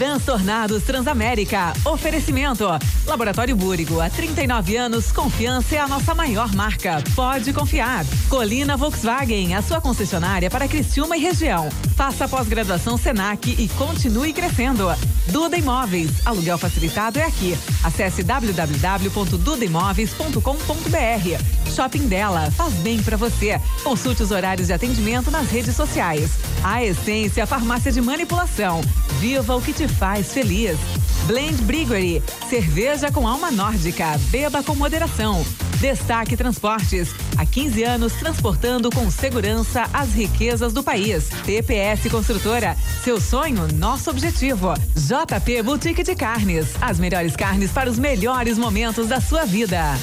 Transtornados Transamérica. Oferecimento. Laboratório Búrigo. Há 39 anos, confiança é a nossa maior marca. Pode confiar. Colina Volkswagen, a sua concessionária para Criciúma e região. Faça pós-graduação Senac e continue crescendo. Duda Imóveis. Aluguel facilitado é aqui. Acesse www.dudaimóveis.com.br. Shopping dela. Faz bem para você. Consulte os horários de atendimento nas redes sociais. A Essência Farmácia de Manipulação. Viva o que te faz feliz. Blend Briguery, cerveja com alma nórdica, beba com moderação. Destaque Transportes, há 15 anos transportando com segurança as riquezas do país. TPS Construtora, seu sonho, nosso objetivo. JP Boutique de Carnes, as melhores carnes para os melhores momentos da sua vida.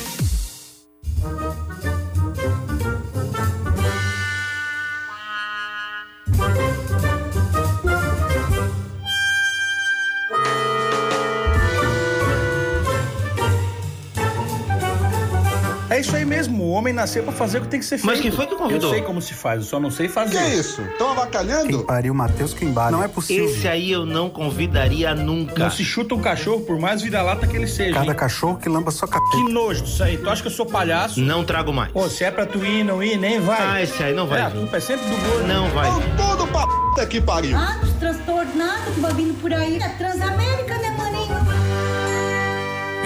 Nasceu pra fazer o que tem que ser feito. Mas quem foi que convidou? Eu sei como se faz, eu só não sei fazer. Que é isso? Estão avacalhando? Quem pariu, Matheus Quimbara. Não é possível. Esse aí eu não convidaria nunca. Não se chuta um cachorro, por mais vira-lata que ele seja. Cada hein? cachorro que lamba sua capeta. Que nojo disso aí. Tu acha que eu sou palhaço? Não trago mais. Pô, se é pra tu ir, não ir, nem vai. Ah, esse aí não vai É, a culpa é sempre do gordo. Não vai Estão tudo pra puta que pariu. Anos transtornados, vindo por aí. É Transamérica, né?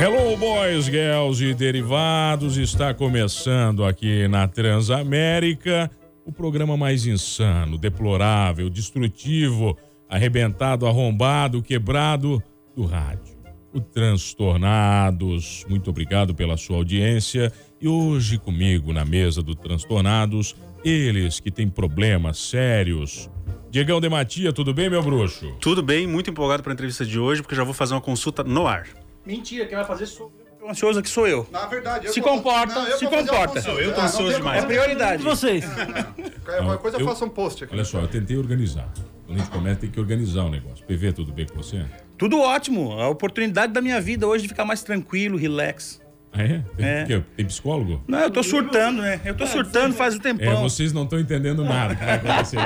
Hello, boys, girls e derivados. Está começando aqui na Transamérica o programa mais insano, deplorável, destrutivo, arrebentado, arrombado, quebrado do rádio. O Transtornados. Muito obrigado pela sua audiência. E hoje comigo na mesa do Transtornados, eles que têm problemas sérios. Diegão de Matia, tudo bem, meu bruxo? Tudo bem, muito empolgado para a entrevista de hoje, porque já vou fazer uma consulta no ar. Mentira, quem vai fazer sou eu. O ansioso aqui sou eu. Na verdade, eu Se vou- comporta, Não, eu se comporta. consulta. Eu tô Ah, não ansioso demais. É prioridade. Vocês. Qualquer coisa eu eu- faço um post aqui. Olha só, eu tentei organizar. Quando a gente começa, tem que organizar o negócio. PV, tudo bem com você? Tudo ótimo. A oportunidade da minha vida hoje de ficar mais tranquilo, relax. Ah, é? Tem, É. quê? tem psicólogo? Não, eu tô surtando, né? Eu tô surtando faz um É, tempão. vocês não estão entendendo nada que vai acontecer.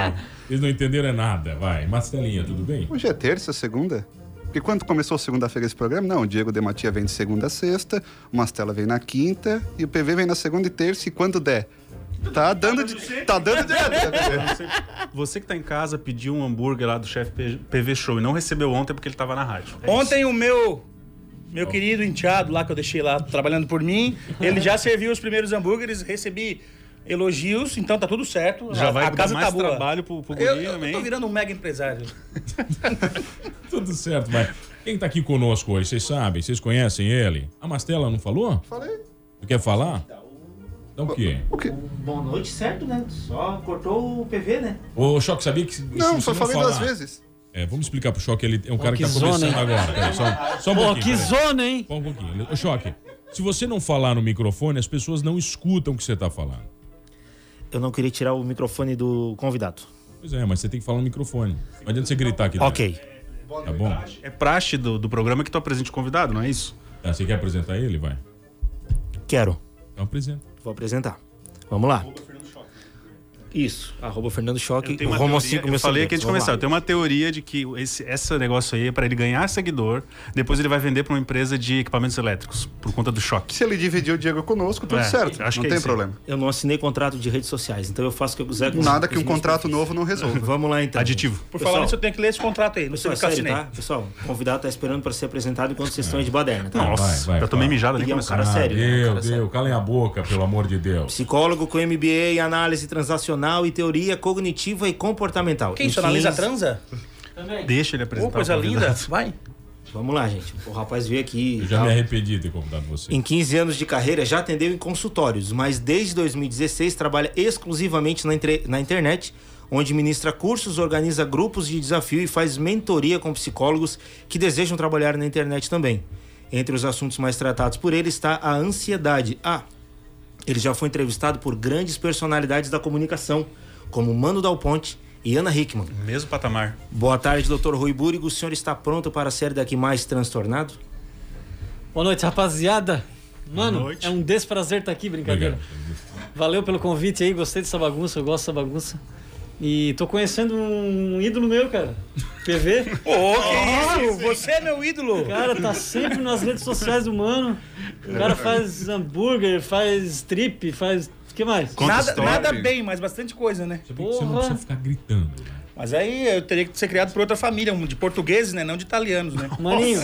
Vocês não entenderam é nada. Vai. Marcelinha, tudo bem? Hoje é terça, segunda? Porque quando começou segunda-feira esse programa, não, o Diego Dematia vem de segunda a sexta, o Mastela vem na quinta e o PV vem na segunda e terça e quando der. Tá dando de, tá dando direto, né, PV? Você que tá em casa pediu um hambúrguer lá do chefe PV Show e não recebeu ontem porque ele tava na rádio. É Ontem o meu meu querido enteado lá que eu deixei lá trabalhando por mim, ele já serviu os primeiros hambúrgueres, recebi elogios, então tá tudo certo. Já a, vai a dar casa mais tá boa. trabalho pro, pro Eu, guri eu também. tô virando um mega empresário. Tudo certo, vai. Quem tá aqui conosco hoje? Vocês sabem? Vocês conhecem ele? A Mastela não falou? Falei. Tu quer falar? Então o quê? O quê? Boa noite, certo, né? Só cortou o PV, né? O Choque sabia que. Não, só falei falar- duas vezes. É, vamos explicar pro Choque, ele é um cara que, que tá zona, começando hein? agora. Peraí, só, só um Pô, pouquinho. que peraí. zona, hein? Só um pouquinho. Ô, Choque, se você não falar no microfone, as pessoas não escutam o que você tá falando. Eu não queria tirar o microfone do convidado. Pois é, mas você tem que falar no microfone. Não adianta você gritar aqui dentro. Ok. Tá bom? É praxe do, do programa que tu apresente o convidado, não é isso? Tá, você quer apresentar ele? Vai. Quero. Então apresenta. Vou apresentar. Vamos lá. Isso. Arroba Fernando Choque. Eu, tenho uma rumo aos teoria, 5 eu falei aqui de começar, eu tenho uma teoria de que esse, esse negócio aí é para ele ganhar seguidor, depois ele vai vender para uma empresa de equipamentos elétricos, por conta do choque. Se ele dividir o Diego conosco, tudo É, certo. acho não que é tem aí. problema. Eu não assinei contrato de redes sociais, então eu faço o que eu quiser com Nada com que os um contrato perfis. novo não resolva. Vamos lá então. Aditivo. Por Pessoal, falar nisso, eu tenho que ler esse contrato aí. Não sei Pessoal, se eu sério, assinei. tá? Pessoal, o convidado tá esperando para ser apresentado enquanto vocês estão aí de baderna, tá? Nossa, vai, vai, já tomei mijada E é um começou. cara sério, né? Deu, cara sério. deu. Calem a boca, pelo amor de Deus. Psicólogo com MBA em análise transacional e teoria cognitiva e comportamental. Quem Em isso analisa 15 transa? Deixa ele apresentar. Ô, coisa linda. Vai. Vamos lá, gente. O rapaz veio aqui. Eu já me arrependi de ter convidado você. Em 15 anos de carreira, já atendeu em consultórios, mas desde 2016 trabalha exclusivamente na, entre- na internet, onde ministra cursos, organiza grupos de desafio e faz mentoria com psicólogos que desejam trabalhar na internet também. Entre os assuntos mais tratados por ele está a ansiedade. Ah, ele já foi entrevistado por grandes personalidades da comunicação, como Mano Dal Ponte e Ana Hickman. Mesmo patamar. Boa tarde, Dr. Rui Búrigo. O senhor está pronto para a série daqui mais transtornado? Boa noite, rapaziada. Mano, Boa noite. é um desprazer estar aqui, brincadeira. Obrigado. Valeu pelo convite aí, gostei dessa bagunça, eu gosto dessa bagunça. E tô conhecendo um ídolo meu, cara. PV. Ô, que isso? Você é meu ídolo. O cara tá sempre nas redes sociais do mano. O cara faz hambúrguer, faz trip, faz. O que mais? Nada, história. nada bem, mas bastante coisa, né? Você não precisa ficar gritando. né? Mas aí eu teria que ser criado por outra família, um de portugueses, né? Não de italianos, né? Maninho,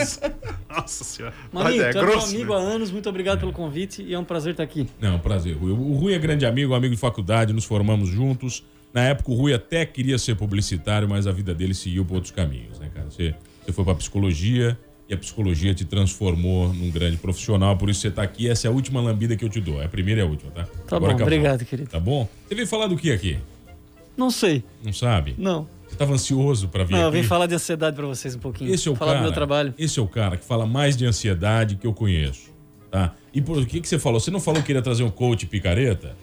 Nossa senhora. Maninho, é tu é meu grosso, amigo há anos, muito obrigado pelo convite e é um prazer estar aqui. Não, prazer, Rui. O Rui é grande amigo, amigo de faculdade, nos formamos juntos. Na época, o Rui até queria ser publicitário, mas a vida dele seguiu por outros caminhos, né, cara? Você, você foi pra psicologia e a psicologia te transformou num grande profissional, por isso você tá aqui. Essa é a última lambida que eu te dou. É a primeira e a última, tá? Tá bom, obrigado, querido. Tá bom? Você veio falar do que aqui? Não sei, Não sabe? não. Você tava ansioso pra vir Não, eu aqui? vim falar de ansiedade pra vocês um pouquinho. Esse é o falar cara. do meu trabalho. Esse é o cara que fala mais de ansiedade que eu conheço, tá? E por que que você falou? Você não falou que iria trazer um coach picareta?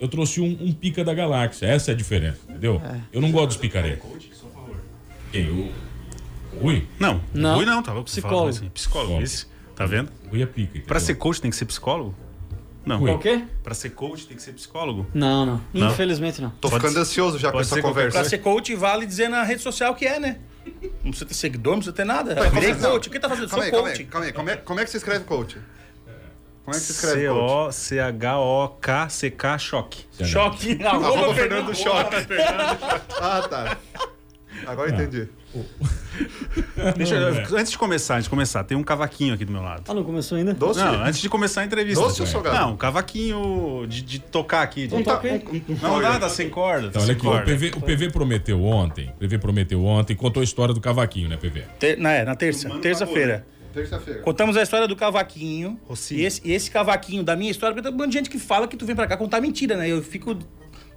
Eu trouxe um, um pica da galáxia. Essa é a diferença, entendeu? Eu não gosto dos picaretas. Quem? O o Rui? Não, Não. Rui não, tava Psicólogo. Assim, psicólogo. Psicólogo. Esse, tá vendo? Rui é pica. entendeu? Pra ser coach tem que ser psicólogo? Não. Rui. O quê? Pra ser coach tem que ser psicólogo? Não, não. Não? Infelizmente não. Tô Pode ficando ser- ansioso já com essa conversa. Pra ser coach, vale dizer na rede social que é, né? Não precisa ter seguidor, não precisa ter nada. Aí, Virei coach. O que tá fazendo? Calma Sou aí, calma aí, coach. calma aí. Como é, como é que se escreve coach? Como é que se escreve coach? C-O-C-H-O-K-C-K choque. Choque. Arroba Fernando Fernando Choque. Ah, tá. Agora entendi. Deixa eu- Não, é. Antes de começar, antes de começar, tem um cavaquinho aqui do meu lado. Ah, não começou ainda? Doce? Não, antes de começar a entrevista. Doce ou salgado? Não, um cavaquinho de, de tocar aqui. De... Um Tá- toque aí. um- um- Não dá, tá sem corda. Então, Tá olha sem aqui, o corda. PV, o PV prometeu ontem, o PV prometeu ontem, contou a história do cavaquinho, né, PV? Ter- na, é, na terça, terça-feira. Terça-feira. Contamos a história do cavaquinho. Rocinho. E esse, e esse cavaquinho da minha história, porque tem um monte de gente que fala que tu vem pra cá contar mentira, né? Eu fico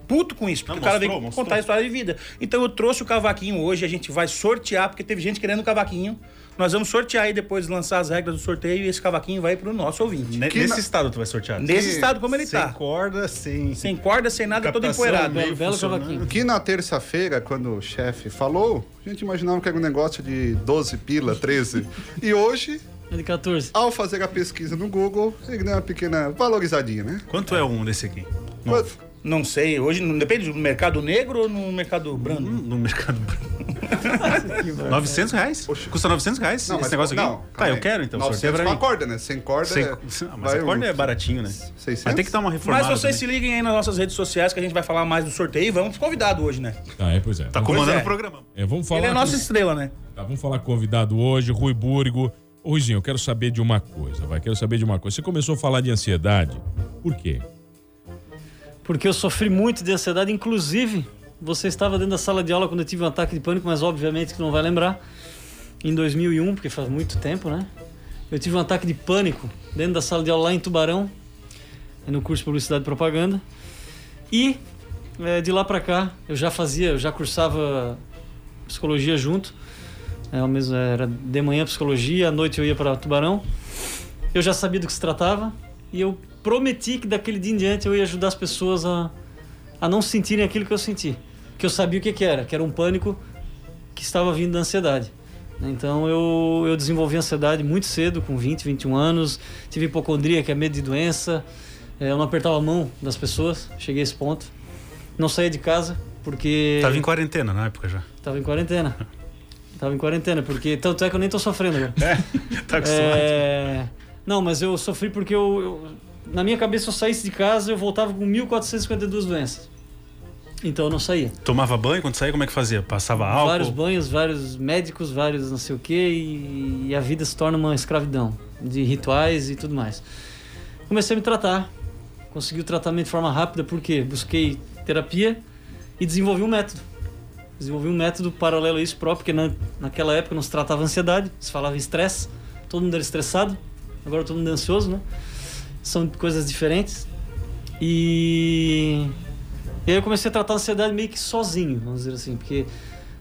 puto com isso, porque Não, o cara mostrou, vem mostrou. contar a história de vida. Então eu trouxe o cavaquinho hoje, a gente vai sortear, porque teve gente querendo o cavaquinho. Nós vamos sortear aí depois, lançar as regras do sorteio e esse cavaquinho vai pro nosso ouvinte. Ne- Que Nesse na- estado tu vai sortear. Nesse estado como ele sem tá. corda, sem... Sem corda, sem nada, todo empoeirado. Belo, belo cavaquinho. Que na terça-feira, quando o chefe falou, a gente imaginava que era um negócio de 12 pila, 13. E hoje, de 14. ao fazer a pesquisa no Google, ele deu uma pequena valorizadinha, né? Quanto é um desse aqui? Quanto? Não sei, hoje não depende do mercado negro ou no mercado brando. No mercado branco. 900 reais? Custa 900 reais Não, esse mas- negócio aqui? não, tá, eu quero então. 900 Sorteia pra com a corda, né? Sem corda Sem- é... Ah, mas vai a corda um- é baratinho, né? 600? Vai ter que dar uma Mas reformada. vocês se também. liguem aí nas nossas redes sociais que a gente vai falar mais do sorteio e vamos pro convidado hoje, né? Tá, é, pois é. Tá comandando é. o programa. é, vamos falar. Ele é a nossa estrela, né? Tá, vamos falar com o convidado hoje, Rui Búrigo. Ô, Ruizinho, eu quero saber de uma coisa, vai. Quero saber de uma coisa. Você começou a falar de ansiedade. Por quê? Porque eu sofri muito de ansiedade, inclusive você estava dentro da sala de aula quando eu tive um ataque de pânico, mas obviamente que não vai lembrar. Em 2001, porque faz muito tempo, né? Eu tive um ataque de pânico dentro da sala de aula lá em Tubarão, no curso de Publicidade e Propaganda. E eh, de lá pra cá, eu já fazia, eu já cursava psicologia junto. É, mesmo, era de manhã psicologia, à noite eu ia para Tubarão. Eu já sabia do que se tratava e eu prometi que daquele dia em diante eu ia ajudar as pessoas a, a não sentirem aquilo que eu senti. Que eu sabia o que, que era, que era um pânico que estava vindo da ansiedade. Então eu, eu desenvolvi ansiedade muito cedo, com 20, 21 anos. Tive hipocondria, que é medo de doença. É, Eu não apertava a mão das pessoas, cheguei a esse ponto. Não saía de casa, porque. Tava em quarentena na época já. Tava em quarentena. Tava em quarentena, porque. Tanto é que eu nem tô sofrendo agora. Tá acostumado. É... Não, mas eu sofri porque eu, eu- Na minha cabeça, eu saísse de casa eu voltava com 1.452 doenças. Então eu não saía. Tomava banho quando saía, como é que fazia? Passava álcool? Vários banhos, vários médicos, vários não sei o quê, e, e a vida se torna uma escravidão de rituais e tudo mais. Comecei a me tratar, consegui o tratamento de forma rápida porque busquei terapia e desenvolvi um método. Desenvolvi um método paralelo a isso próprio, porque na, naquela época não se tratava ansiedade, se falava estresse, todo mundo era estressado, agora todo mundo é ansioso, né? São coisas diferentes. E e aí eu comecei a tratar a ansiedade meio que sozinho, vamos dizer assim, porque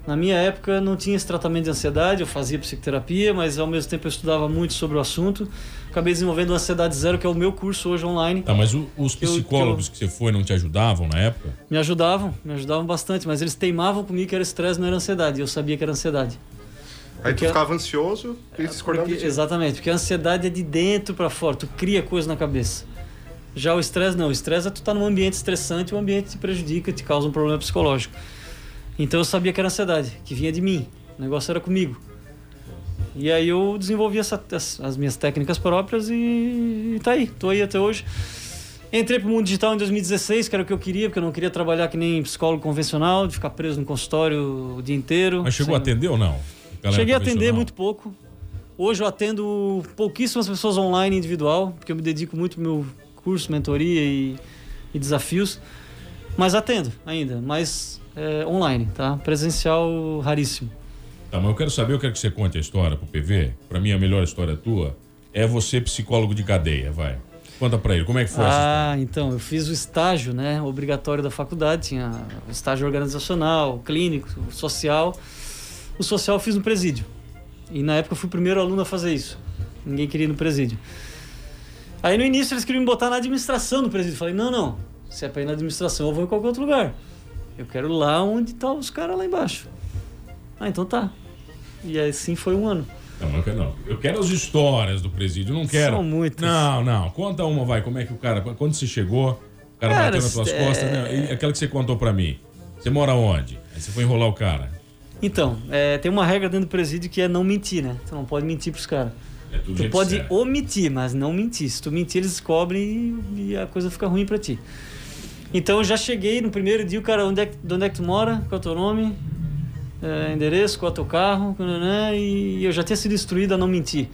na minha época não tinha esse tratamento de ansiedade, eu fazia psicoterapia, mas ao mesmo tempo eu estudava muito sobre o assunto. Acabei desenvolvendo o Ansiedade Zero, que é o meu curso hoje online. Tá, mas o- os Que eu- psicólogos que, você foi não te ajudavam na época? Me ajudavam, me ajudavam bastante, mas eles teimavam comigo que era estresse, não era ansiedade, e eu sabia que era ansiedade. Aí tu Porque- ficava ansioso e discordava Porque- de ti. exatamente, porque a ansiedade é de dentro para fora, tu cria coisa na cabeça. Já o estresse não, o estresse é tu tá num ambiente estressante, o ambiente te prejudica, te causa um problema psicológico. Então eu sabia que era ansiedade, que vinha de mim. O negócio era comigo. E aí eu desenvolvi essa, as, as minhas técnicas próprias e, e tá aí, tô aí até hoje. Entrei pro mundo digital em 2016, que era o que eu queria, porque eu não queria trabalhar que nem psicólogo convencional, de ficar preso no consultório o dia inteiro. Mas chegou a atender ou não? Cheguei a atender muito pouco. Hoje eu atendo pouquíssimas pessoas online individual, porque eu me dedico muito ao meu curso, mentoria e, e desafios. Mas atendo ainda, mas é, online, tá? Presencial raríssimo. Tá, mas eu quero saber, eu quero que você conte a história pro PV. Pra mim, a melhor história tua é você psicólogo de cadeia, vai. Conta pra ele, como é que foi Ah, então, eu fiz o estágio, né, obrigatório da faculdade, tinha estágio organizacional, clínico, social. O social eu fiz no presídio. E na época eu fui o primeiro aluno a fazer isso. Ninguém queria ir no presídio. Aí no início eles queriam me botar na administração do presídio. Eu falei, não, não, se é pra ir na administração eu vou em qualquer outro lugar. Eu quero lá onde tá os caras lá embaixo. Ah, então tá. E assim foi um ano. Não, não quero não. Eu quero as histórias do presídio, não quero. São muitas. Não, não. Conta uma, vai. Como é que o cara. Quando você chegou, o cara, Cara, bateu nas tuas é- costas, né? Aquela que você contou pra mim. Você mora onde? Aí você foi enrolar o cara. Então, é, tem uma regra dentro do presídio que é não mentir, né? Tu não pode mentir pros caras. É Tu pode séria. omitir, mas não mentir. Se tu mentir, eles descobrem e, e a coisa fica ruim pra ti. Então eu já cheguei no primeiro dia, o cara, onde é, que- de onde é que tu mora? Qual é o teu nome? É, endereço, qual é o teu carro? E eu já tinha sido instruído a não mentir.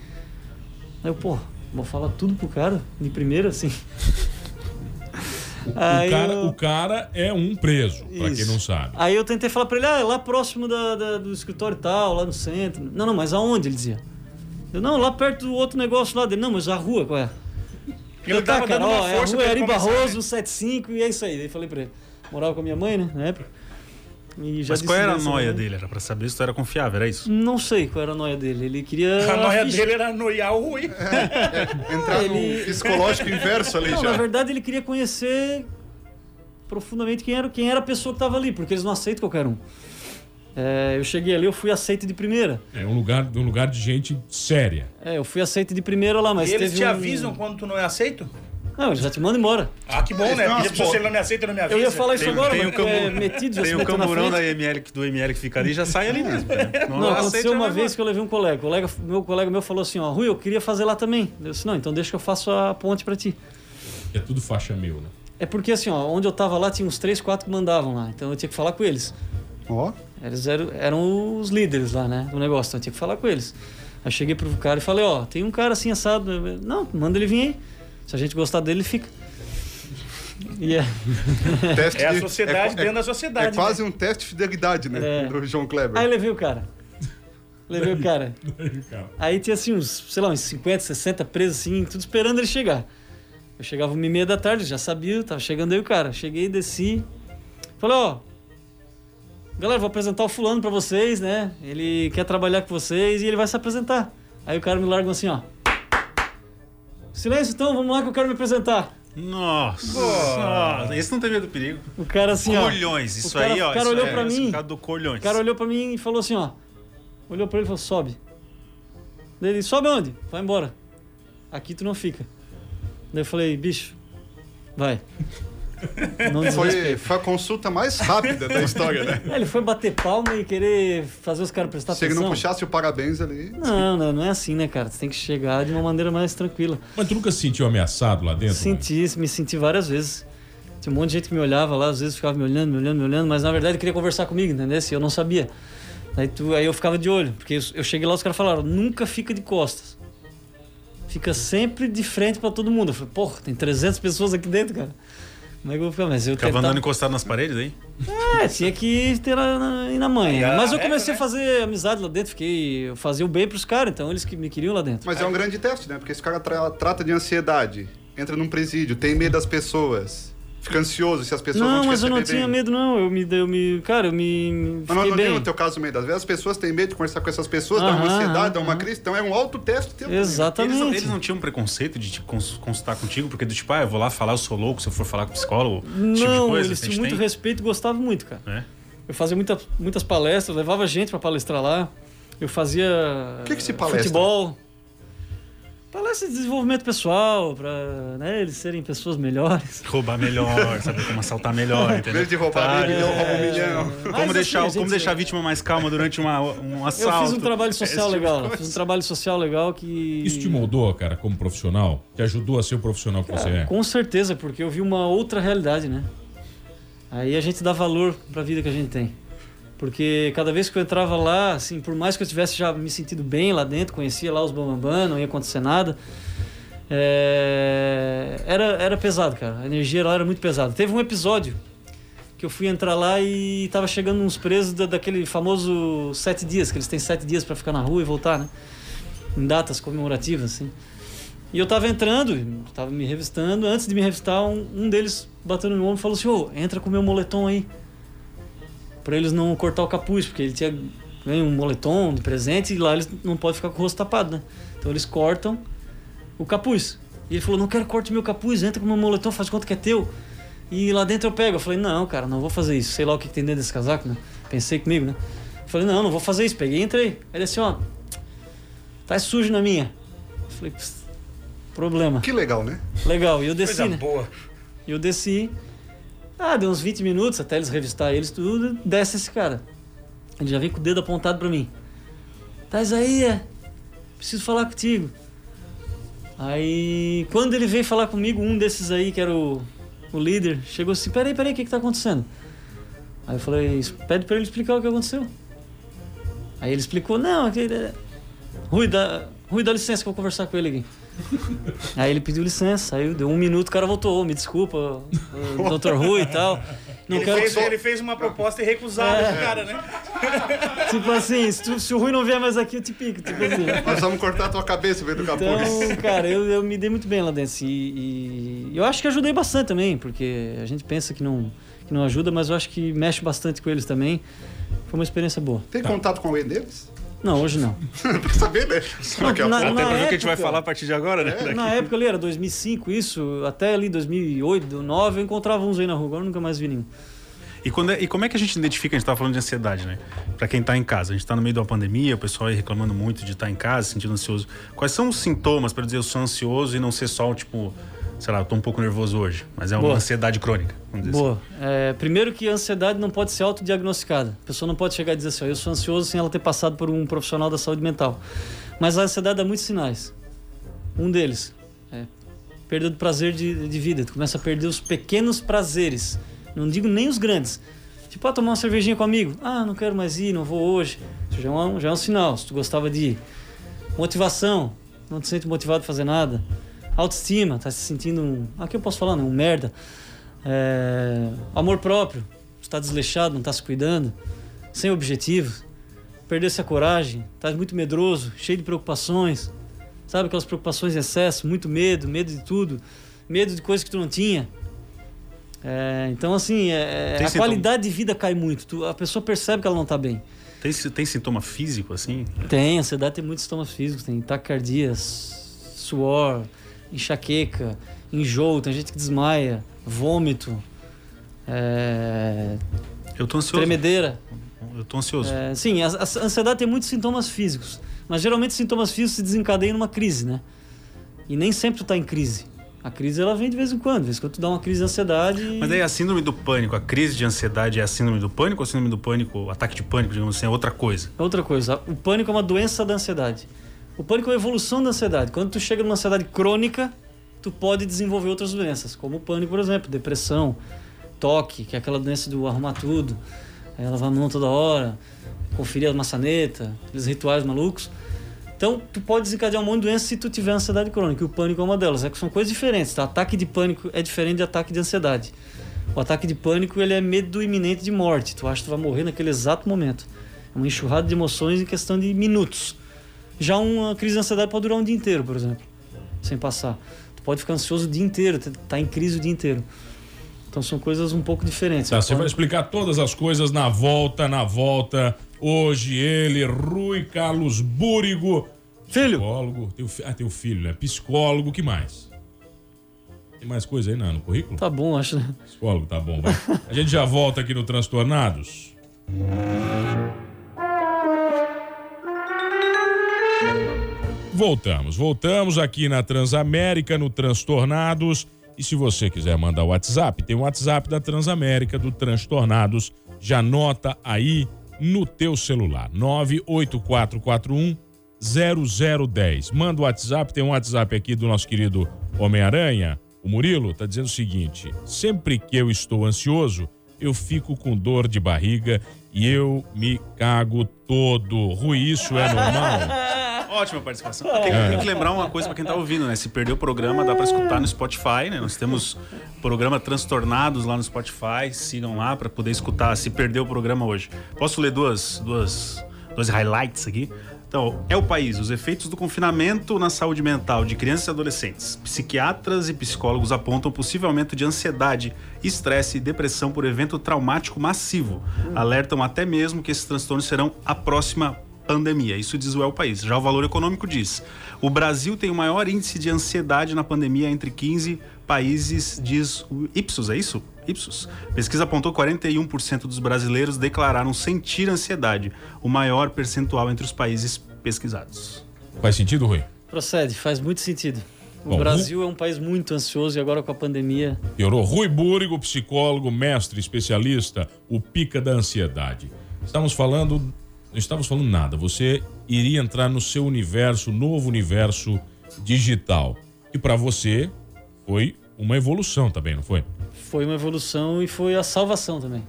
Aí eu, pô, vou falar tudo pro cara, de primeira, assim. O, Aí cara, eu- o cara é um preso, pra quem não sabe. Aí eu tentei falar pra ele, ah, é lá próximo da, da- do escritório tal, lá no centro. Não, não, mas aonde? Ele dizia. Eu, não, lá perto do outro negócio lá dele. Não, mas a rua, qual é? Ele Eu, tá, tava cara, dando uma ó, é a força rua ele Eri começar, Barroso, né? 75, e é isso aí. Daí falei pra ele. Morava com a minha mãe, né, na época. E já Mas qual era a noia daí. dele? Era pra saber se tu era confiável, era isso? Não sei qual era a noia dele. Ele queria. A noia ficha. dele era noiar o Rui. Entrar Ele- no psicológico inverso ali Não, já. na verdade ele queria conhecer profundamente quem era, quem era a pessoa que estava ali, porque eles não aceitam qualquer um. É, eu cheguei ali, eu fui aceito de primeira. É um lugar, um lugar de gente séria. É, eu fui aceito de primeira lá, mas e eles teve te um- avisam quando tu não é aceito? Não, eles já te mandam embora. Ah, que bom, né? umas se você não me aceita, não me avisa. Eu ia falar isso Tem- agora, tem mas tu é metido, já Tem o camburão da ML, que- do ML que fica ali, já sai ali mesmo. né? Não, Não, aceita, aconteceu uma vai vez que eu levei um colega. O colega, meu colega meu falou assim, ó, Rui, eu queria fazer lá também. Eu disse, não, então deixa que eu faço a ponte pra ti. É tudo faixa mil, né? É porque assim, ó, onde eu tava lá tinha uns três, quatro que mandavam lá. Então eu tinha que falar com eles. Ó, Eles eram, eram os líderes lá, né, do negócio. Então eu tinha que falar com eles. Aí eu cheguei pro cara e falei, ó, tem um cara assim assado. Não, manda ele vir aí. Se a gente gostar dele, ele fica. E é. teste É a de- sociedade é- dentro da É sociedade. quase um teste de fidelidade, né? É. Do João Kleber. Aí levei o cara. Levei o cara. Aí tinha assim uns, sei lá, uns 50, 60 presos assim, tudo esperando ele chegar. Eu chegava uma e meia da tarde, já sabia, tava chegando aí o cara. Cheguei, desci. Falei, ó. Galera, vou apresentar o fulano pra vocês, né? Ele quer trabalhar com vocês e ele vai se apresentar. Aí o cara me larga assim, ó. Silêncio então, vamos lá que eu quero me apresentar. Nossa. Nossa, Esse não tem medo do perigo. O cara assim, ó. Colhões, isso cara- aí, ó. o cara olhou é pra o mim. do colhões. O cara olhou pra mim e falou assim, ó. Olhou pra ele e falou, sobe. Daí ele, sobe onde? Vai embora. Aqui tu não fica. Daí eu falei, bicho, vai. Não Foi, foi a consulta mais rápida da história, né? Aí Ele foi bater palma e querer fazer os caras prestar Se ele atenção. não puxasse o parabéns ali. Não, não, não é assim, né, cara? Você tem que chegar de uma maneira mais tranquila. Mas tu nunca se sentiu ameaçado lá dentro? Senti, me senti várias vezes. Tinha um monte de gente que me olhava lá, às vezes ficava me olhando, me olhando, me olhando, mas na verdade queria conversar comigo, entendeu? Se eu não sabia. Aí, tu, aí eu ficava de olho, porque eu, cheguei lá os caras falaram, nunca fica de costas. Fica sempre de frente pra todo mundo. Eu falei, porra, tem 300 pessoas aqui dentro, cara. Como é que eu vou ficar? Mas eu Ficava tentava... andando encostado nas paredes aí? É, tinha que ter na, na, ir na manha. É a Mas eu regra, comecei né? a fazer amizade lá dentro, fiquei. Eu fazia o bem pros caras, então eles que me queriam lá dentro. Mas é um grande teste, né? Porque esse cara tra- trata de ansiedade, entra num presídio, tem medo das pessoas, fica ansioso se as pessoas vão não, te mas eu não receber tinha bem. medo, não. Eu me. Eu me cara, eu me. me Mas não, fiquei não bem. tem no teu caso medo. Às vezes as pessoas têm medo de conversar com essas pessoas, dá uma Aham, ansiedade, dá uma crise. Então é um autoteste teu. também. Exatamente. Eles, não- eles não tinham preconceito de te cons- consultar contigo, porque do tipo, ah, eu vou lá falar, eu sou louco, se eu for falar com psicólogo, Não, tipo de coisa. eles a gente tinham muito tem. respeito e gostavam muito, cara. É. Eu fazia muita, muitas palestras, levava gente pra palestrar lá. Eu fazia. O que que se palestra? Futebol. Palestra de desenvolvimento pessoal, para né, eles serem pessoas melhores. Roubar melhor, saber como assaltar melhor, Em entendeu? vez de roubar Tá, milhão, rouba um é. milhão. Mas, Como, assim, deixar, a como deixar a vítima mais calma durante uma, um Eu assalto. fiz um trabalho social Esse tipo legal. Fiz um trabalho social legal que. Isso te moldou, cara, como profissional? Te ajudou a ser o profissional que você é? Com certeza, porque eu vi uma outra realidade, né? Aí a gente dá valor pra vida que a gente tem. Porque cada vez que eu entrava lá, assim, por mais que eu tivesse já me sentido bem lá dentro, conhecia lá os Bambambam, não ia acontecer nada, é, era, era pesado, cara. A energia lá era muito pesada. Teve um episódio que eu fui entrar lá e tava chegando uns presos da- daquele famoso sete dias, que eles têm sete dias pra ficar na rua e voltar, né? Em datas comemorativas, assim. E eu tava entrando, tava me revistando. Antes de me revistar, um, um deles bateu no meu ombro e falou assim: Ô, entra com o meu moletom aí. Pra eles não cortar o capuz, porque ele tinha ganho um moletom de presente e lá eles não podem ficar com o rosto tapado, né? Então eles cortam o capuz. E ele falou: Não quero corte meu capuz, entra com o meu moletom, faz conta que é teu. E lá dentro eu pego. Eu falei: Não, cara, não vou fazer isso. Sei lá o que que tem dentro desse casaco, né? Pensei comigo, né? Eu falei: Não, não vou fazer isso. Peguei e entrei. Aí ele assim: Ó, tá sujo na minha. Eu falei: "Pss, Problema. Que legal, né? Legal, e eu desci, Coisa né? boa. E eu desci. Ah, deu uns 20 minutos até eles revistar eles tudo. Desce esse cara. Ele já vem com o dedo apontado pra mim. Tá, Isaías, preciso falar contigo. Aí, quando ele veio falar comigo, um desses aí, que era o, o líder, chegou assim: Peraí, peraí, o que que tá acontecendo? Aí eu falei: Pede pra ele explicar o que aconteceu. Aí ele explicou: Não, aquele. Rui, dá, Rui, dá licença que eu vou conversar com ele aqui. Aí ele pediu licença, saiu, deu um minuto, o cara voltou, "Ô, me desculpa, o doutor Rui e tal. Não Ele quero fez, que ele fez uma proposta irrecusável É. cara, né? Tipo assim, se, tu- se o Rui não vier mais aqui, eu te pico. Tipo assim. Nós vamos cortar a tua cabeça no meio do capuz. Então, cara, eu, eu me dei muito bem lá dentro. assim, E, e eu acho que ajudei bastante também, porque a gente pensa que não, que não ajuda, mas eu acho que mexe bastante com eles também. Foi uma experiência boa. Tem contato com alguém deles? Não, hoje não. pra saber, né? Daqui a Na- pouco. na Até porque a gente vai época- falar a partir de agora, né? Na época ali era 2005, isso, até ali 2008, 2009, eu encontrava uns aí na rua, agora eu nunca mais vi nenhum. E, quando é- e como é que a gente identifica, a gente tava falando de ansiedade, né? Pra quem tá em casa, a gente tá no meio de uma pandemia, o pessoal aí reclamando muito de estar em casa, se sentindo ansioso. Quais são os sintomas pra dizer eu sou ansioso e não ser só, tipo, sei lá, eu tô um pouco nervoso hoje, mas é uma Boa. ansiedade crônica, vamos dizer Boa. É, primeiro que a ansiedade não pode ser autodiagnosticada. A pessoa não pode chegar e dizer assim, eu sou ansioso sem ela ter passado por um profissional da saúde mental. Mas a ansiedade dá muitos sinais. Um deles é perda do prazer de, de vida. Tu começa a perder os pequenos prazeres. Não digo nem os grandes. Tipo, ah, tomar uma cervejinha com um amigo. Ah, não quero mais ir, não vou hoje. Isso já é um, já é um sinal, se tu gostava de ir. Motivação. Não te sente motivado a fazer nada. Autoestima, tá se sentindo um. Aqui eu posso falar, não, um merda. É, amor próprio, está desleixado, não está se cuidando, sem objetivo, perdeu-se a coragem, está muito medroso, cheio de preocupações, sabe aquelas preocupações em excesso, muito medo, medo de tudo, medo de coisas que tu não tinha. É, então assim, é, Tem a sintoma- qualidade de vida cai muito, tu- a pessoa percebe que ela não está bem. Tem, tem sintoma físico, assim? Tem, ansiedade tem muitos sintomas físicos, tem taquicardia, suor, enxaqueca, enjoo, tem gente que desmaia, vômito, é, Eu tô ansioso. tremedeira. Eu tô ansioso. É, sim, a, a ansiedade tem muitos sintomas físicos, mas geralmente os sintomas físicos se desencadeiam numa crise, né? E nem sempre tu tá em crise. A crise ela vem de vez em quando, de vez em quando tu dá uma crise de ansiedade. Mas daí a síndrome do pânico, a crise de ansiedade é a síndrome do pânico ou a síndrome do pânico, o ataque de pânico, digamos assim, é outra coisa? Outra coisa, o pânico é uma doença da ansiedade. O pânico é uma evolução da ansiedade. Quando tu chega numa ansiedade crônica, tu pode desenvolver outras doenças, como o pânico, por exemplo, depressão, toque, que é aquela doença do arrumar tudo, é, lavar a mão toda hora, conferir a maçaneta, aqueles rituais malucos. Então, tu pode desencadear um monte de doença se tu tiver ansiedade crônica, e o pânico é uma delas. É que são coisas diferentes, tá? Ataque de pânico é diferente de ataque de ansiedade. O ataque de pânico, ele é medo iminente de morte. Tu acha que tu vai morrer naquele exato momento. É uma enxurrada de emoções em questão de minutos. Já uma crise de ansiedade pode durar um dia inteiro, por exemplo, sem passar. Tu pode ficar ansioso o dia inteiro, tá em crise o dia inteiro. Então são coisas um pouco diferentes. Tá, você vai explicar todas as coisas na volta, na volta. Hoje ele, Rui Carlos Búrigo. Filho. Psicólogo. Tem o, ah, tem o filho, né? Psicólogo, que mais? Tem mais coisa aí não, no currículo? Tá bom, acho. Psicólogo, tá bom, vai. A gente já volta aqui no Transtornados. Voltamos, voltamos aqui na Transamérica, no Transtornados. E se você quiser mandar o WhatsApp, tem o WhatsApp da Transamérica, do Transtornados. Já anota aí no teu celular. 98441 0010. Manda o WhatsApp, tem um WhatsApp aqui do nosso querido Homem-Aranha. O Murilo tá dizendo o seguinte: sempre que eu estou ansioso, eu fico com dor de barriga e eu me cago todo. Rui, isso é normal? Ótima participação. Tem, tem que lembrar uma coisa pra quem tá ouvindo, né? Se perdeu o programa, dá pra escutar no Spotify, né? Nós temos programa Transtornados lá no Spotify. Sigam lá pra poder escutar se perdeu o programa hoje. Posso ler duas, duas, duas highlights aqui? Então, é o país. Os efeitos do confinamento na saúde mental de crianças e adolescentes. Psiquiatras e psicólogos apontam possível aumento de ansiedade, estresse e depressão por evento traumático massivo. Alertam até mesmo que esses transtornos serão a próxima pandemia. Isso diz o El País. Já o Valor Econômico diz: o Brasil tem o maior índice de ansiedade na pandemia entre 15 países, diz o Ipsos, é isso? Ipsos. Pesquisa apontou que 41% dos brasileiros declararam sentir ansiedade, o maior percentual entre os países pesquisados. Faz sentido, Rui? Procede, faz muito sentido. O Bom, Brasil é um país muito ansioso e agora com a pandemia. Piorou. Rui Búrigo, psicólogo, mestre, especialista, o pica da ansiedade. Estamos falando. Não estamos falando nada. Você iria entrar no seu universo, novo universo digital. E para você foi uma evolução também, não foi? Foi uma evolução e foi a salvação também.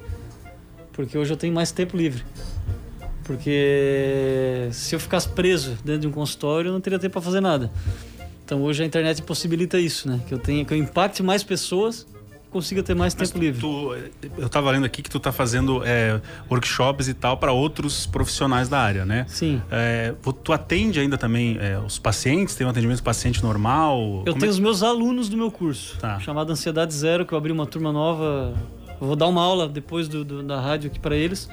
Porque hoje eu tenho mais tempo livre. Porque se eu ficasse preso dentro de um consultório, eu não teria tempo para fazer nada. Então hoje a internet possibilita isso, né? Que eu tenha, que eu impacte mais pessoas, consiga ter mais Mas tempo livre. tu- eu tava lendo aqui que tu tá fazendo é, workshops e tal para outros profissionais da área, né? Sim. É, tu atende ainda também é, os pacientes? Tem um atendimento paciente normal? Eu Como tenho é os meus alunos do meu curso, Tá. chamado Ansiedade Zero, que eu abri uma turma nova. Eu vou dar uma aula depois do, do- da rádio aqui para eles.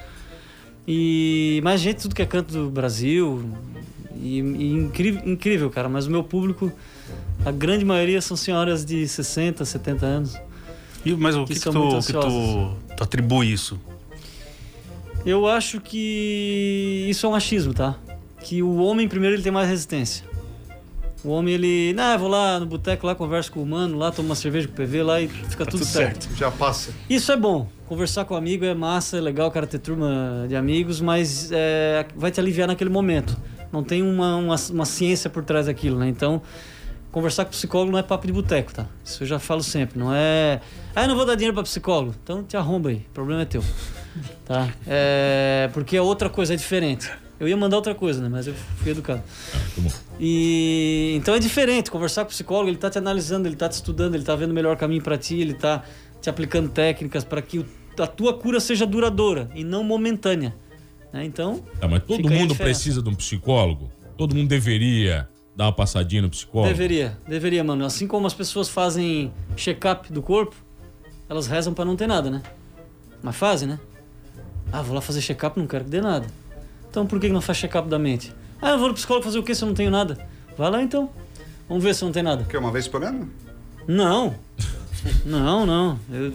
E mais gente, tudo que é canto do Brasil. E, e incrível, incrível, cara. Mas o meu público, a grande maioria são senhoras de 60, 70 anos. E, mas o que que, que, tu, que tu, tu atribui isso? Eu acho que isso é um achismo, tá? Que o homem, primeiro, ele tem mais resistência. O homem, ele. Não, vou lá no boteco, lá converso com o humano, lá tomo uma cerveja com o PV lá e fica tudo, tudo certo. Já passa. Isso é bom. Conversar com amigo é massa, é legal, o cara ter turma de amigos, mas é, vai te aliviar naquele momento. Não tem uma, uma, uma ciência por trás daquilo, né? Então, conversar com psicólogo não é papo de boteco, tá? Isso eu já falo sempre. Não é. Ah, eu não vou dar dinheiro pra psicólogo. Então te arromba aí. O problema é teu. Tá? É, porque é outra coisa, é diferente. Eu ia mandar outra coisa, né? Mas eu fui educado. Tá bom. E então é diferente conversar com o psicólogo, ele tá te analisando, ele tá te estudando, ele tá vendo o melhor caminho para ti, ele tá te aplicando técnicas para que a tua cura seja duradoura e não momentânea. né? Então, Tá, mas todo mundo precisa de um psicólogo? Todo mundo deveria dar uma passadinha no psicólogo? deveria, deveria, mano. Assim como as pessoas fazem check-up do corpo, elas rezam para não ter nada, né? Mas fazem, né? Ah, vou lá fazer check-up, não quero que dê nada. Então por que não faz check-up da mente? Ah, eu vou no psicólogo fazer o quê se eu não tenho nada? Vai lá então. Vamos ver se eu não tem nada. Que uma vez por ano? Não. Não, não. Eu,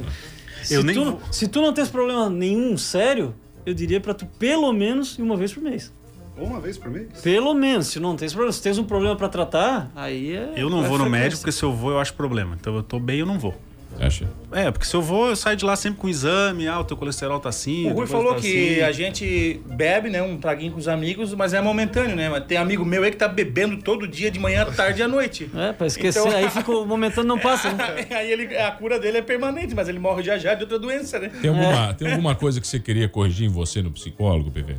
se, Eu nem tu, vou- se tu não tens problema nenhum sério, eu diria pra tu pelo menos ir uma vez por mês. Uma vez por mês? Pelo menos. Se não tens problema, se tens um problema pra tratar, aí é. Eu não é vou no frequência. médico porque se eu vou eu acho problema. Então eu tô bem, eu não vou. Acha? É, porque se eu vou, eu saio de lá sempre com exame, ah, o teu colesterol tá assim. O Rui falou tá que assim. a gente bebe, né, um traguinho com os amigos, mas é momentâneo, né? Mas tem amigo meu aí que tá bebendo todo dia, de manhã, tarde e à noite. É, pra esquecer, Então- aí fica o momentâneo não passa, né? aí ele, a cura dele é permanente, mas ele morre já já de outra doença, né? Tem alguma, tem alguma coisa que você queria corrigir em você no psicólogo, PV?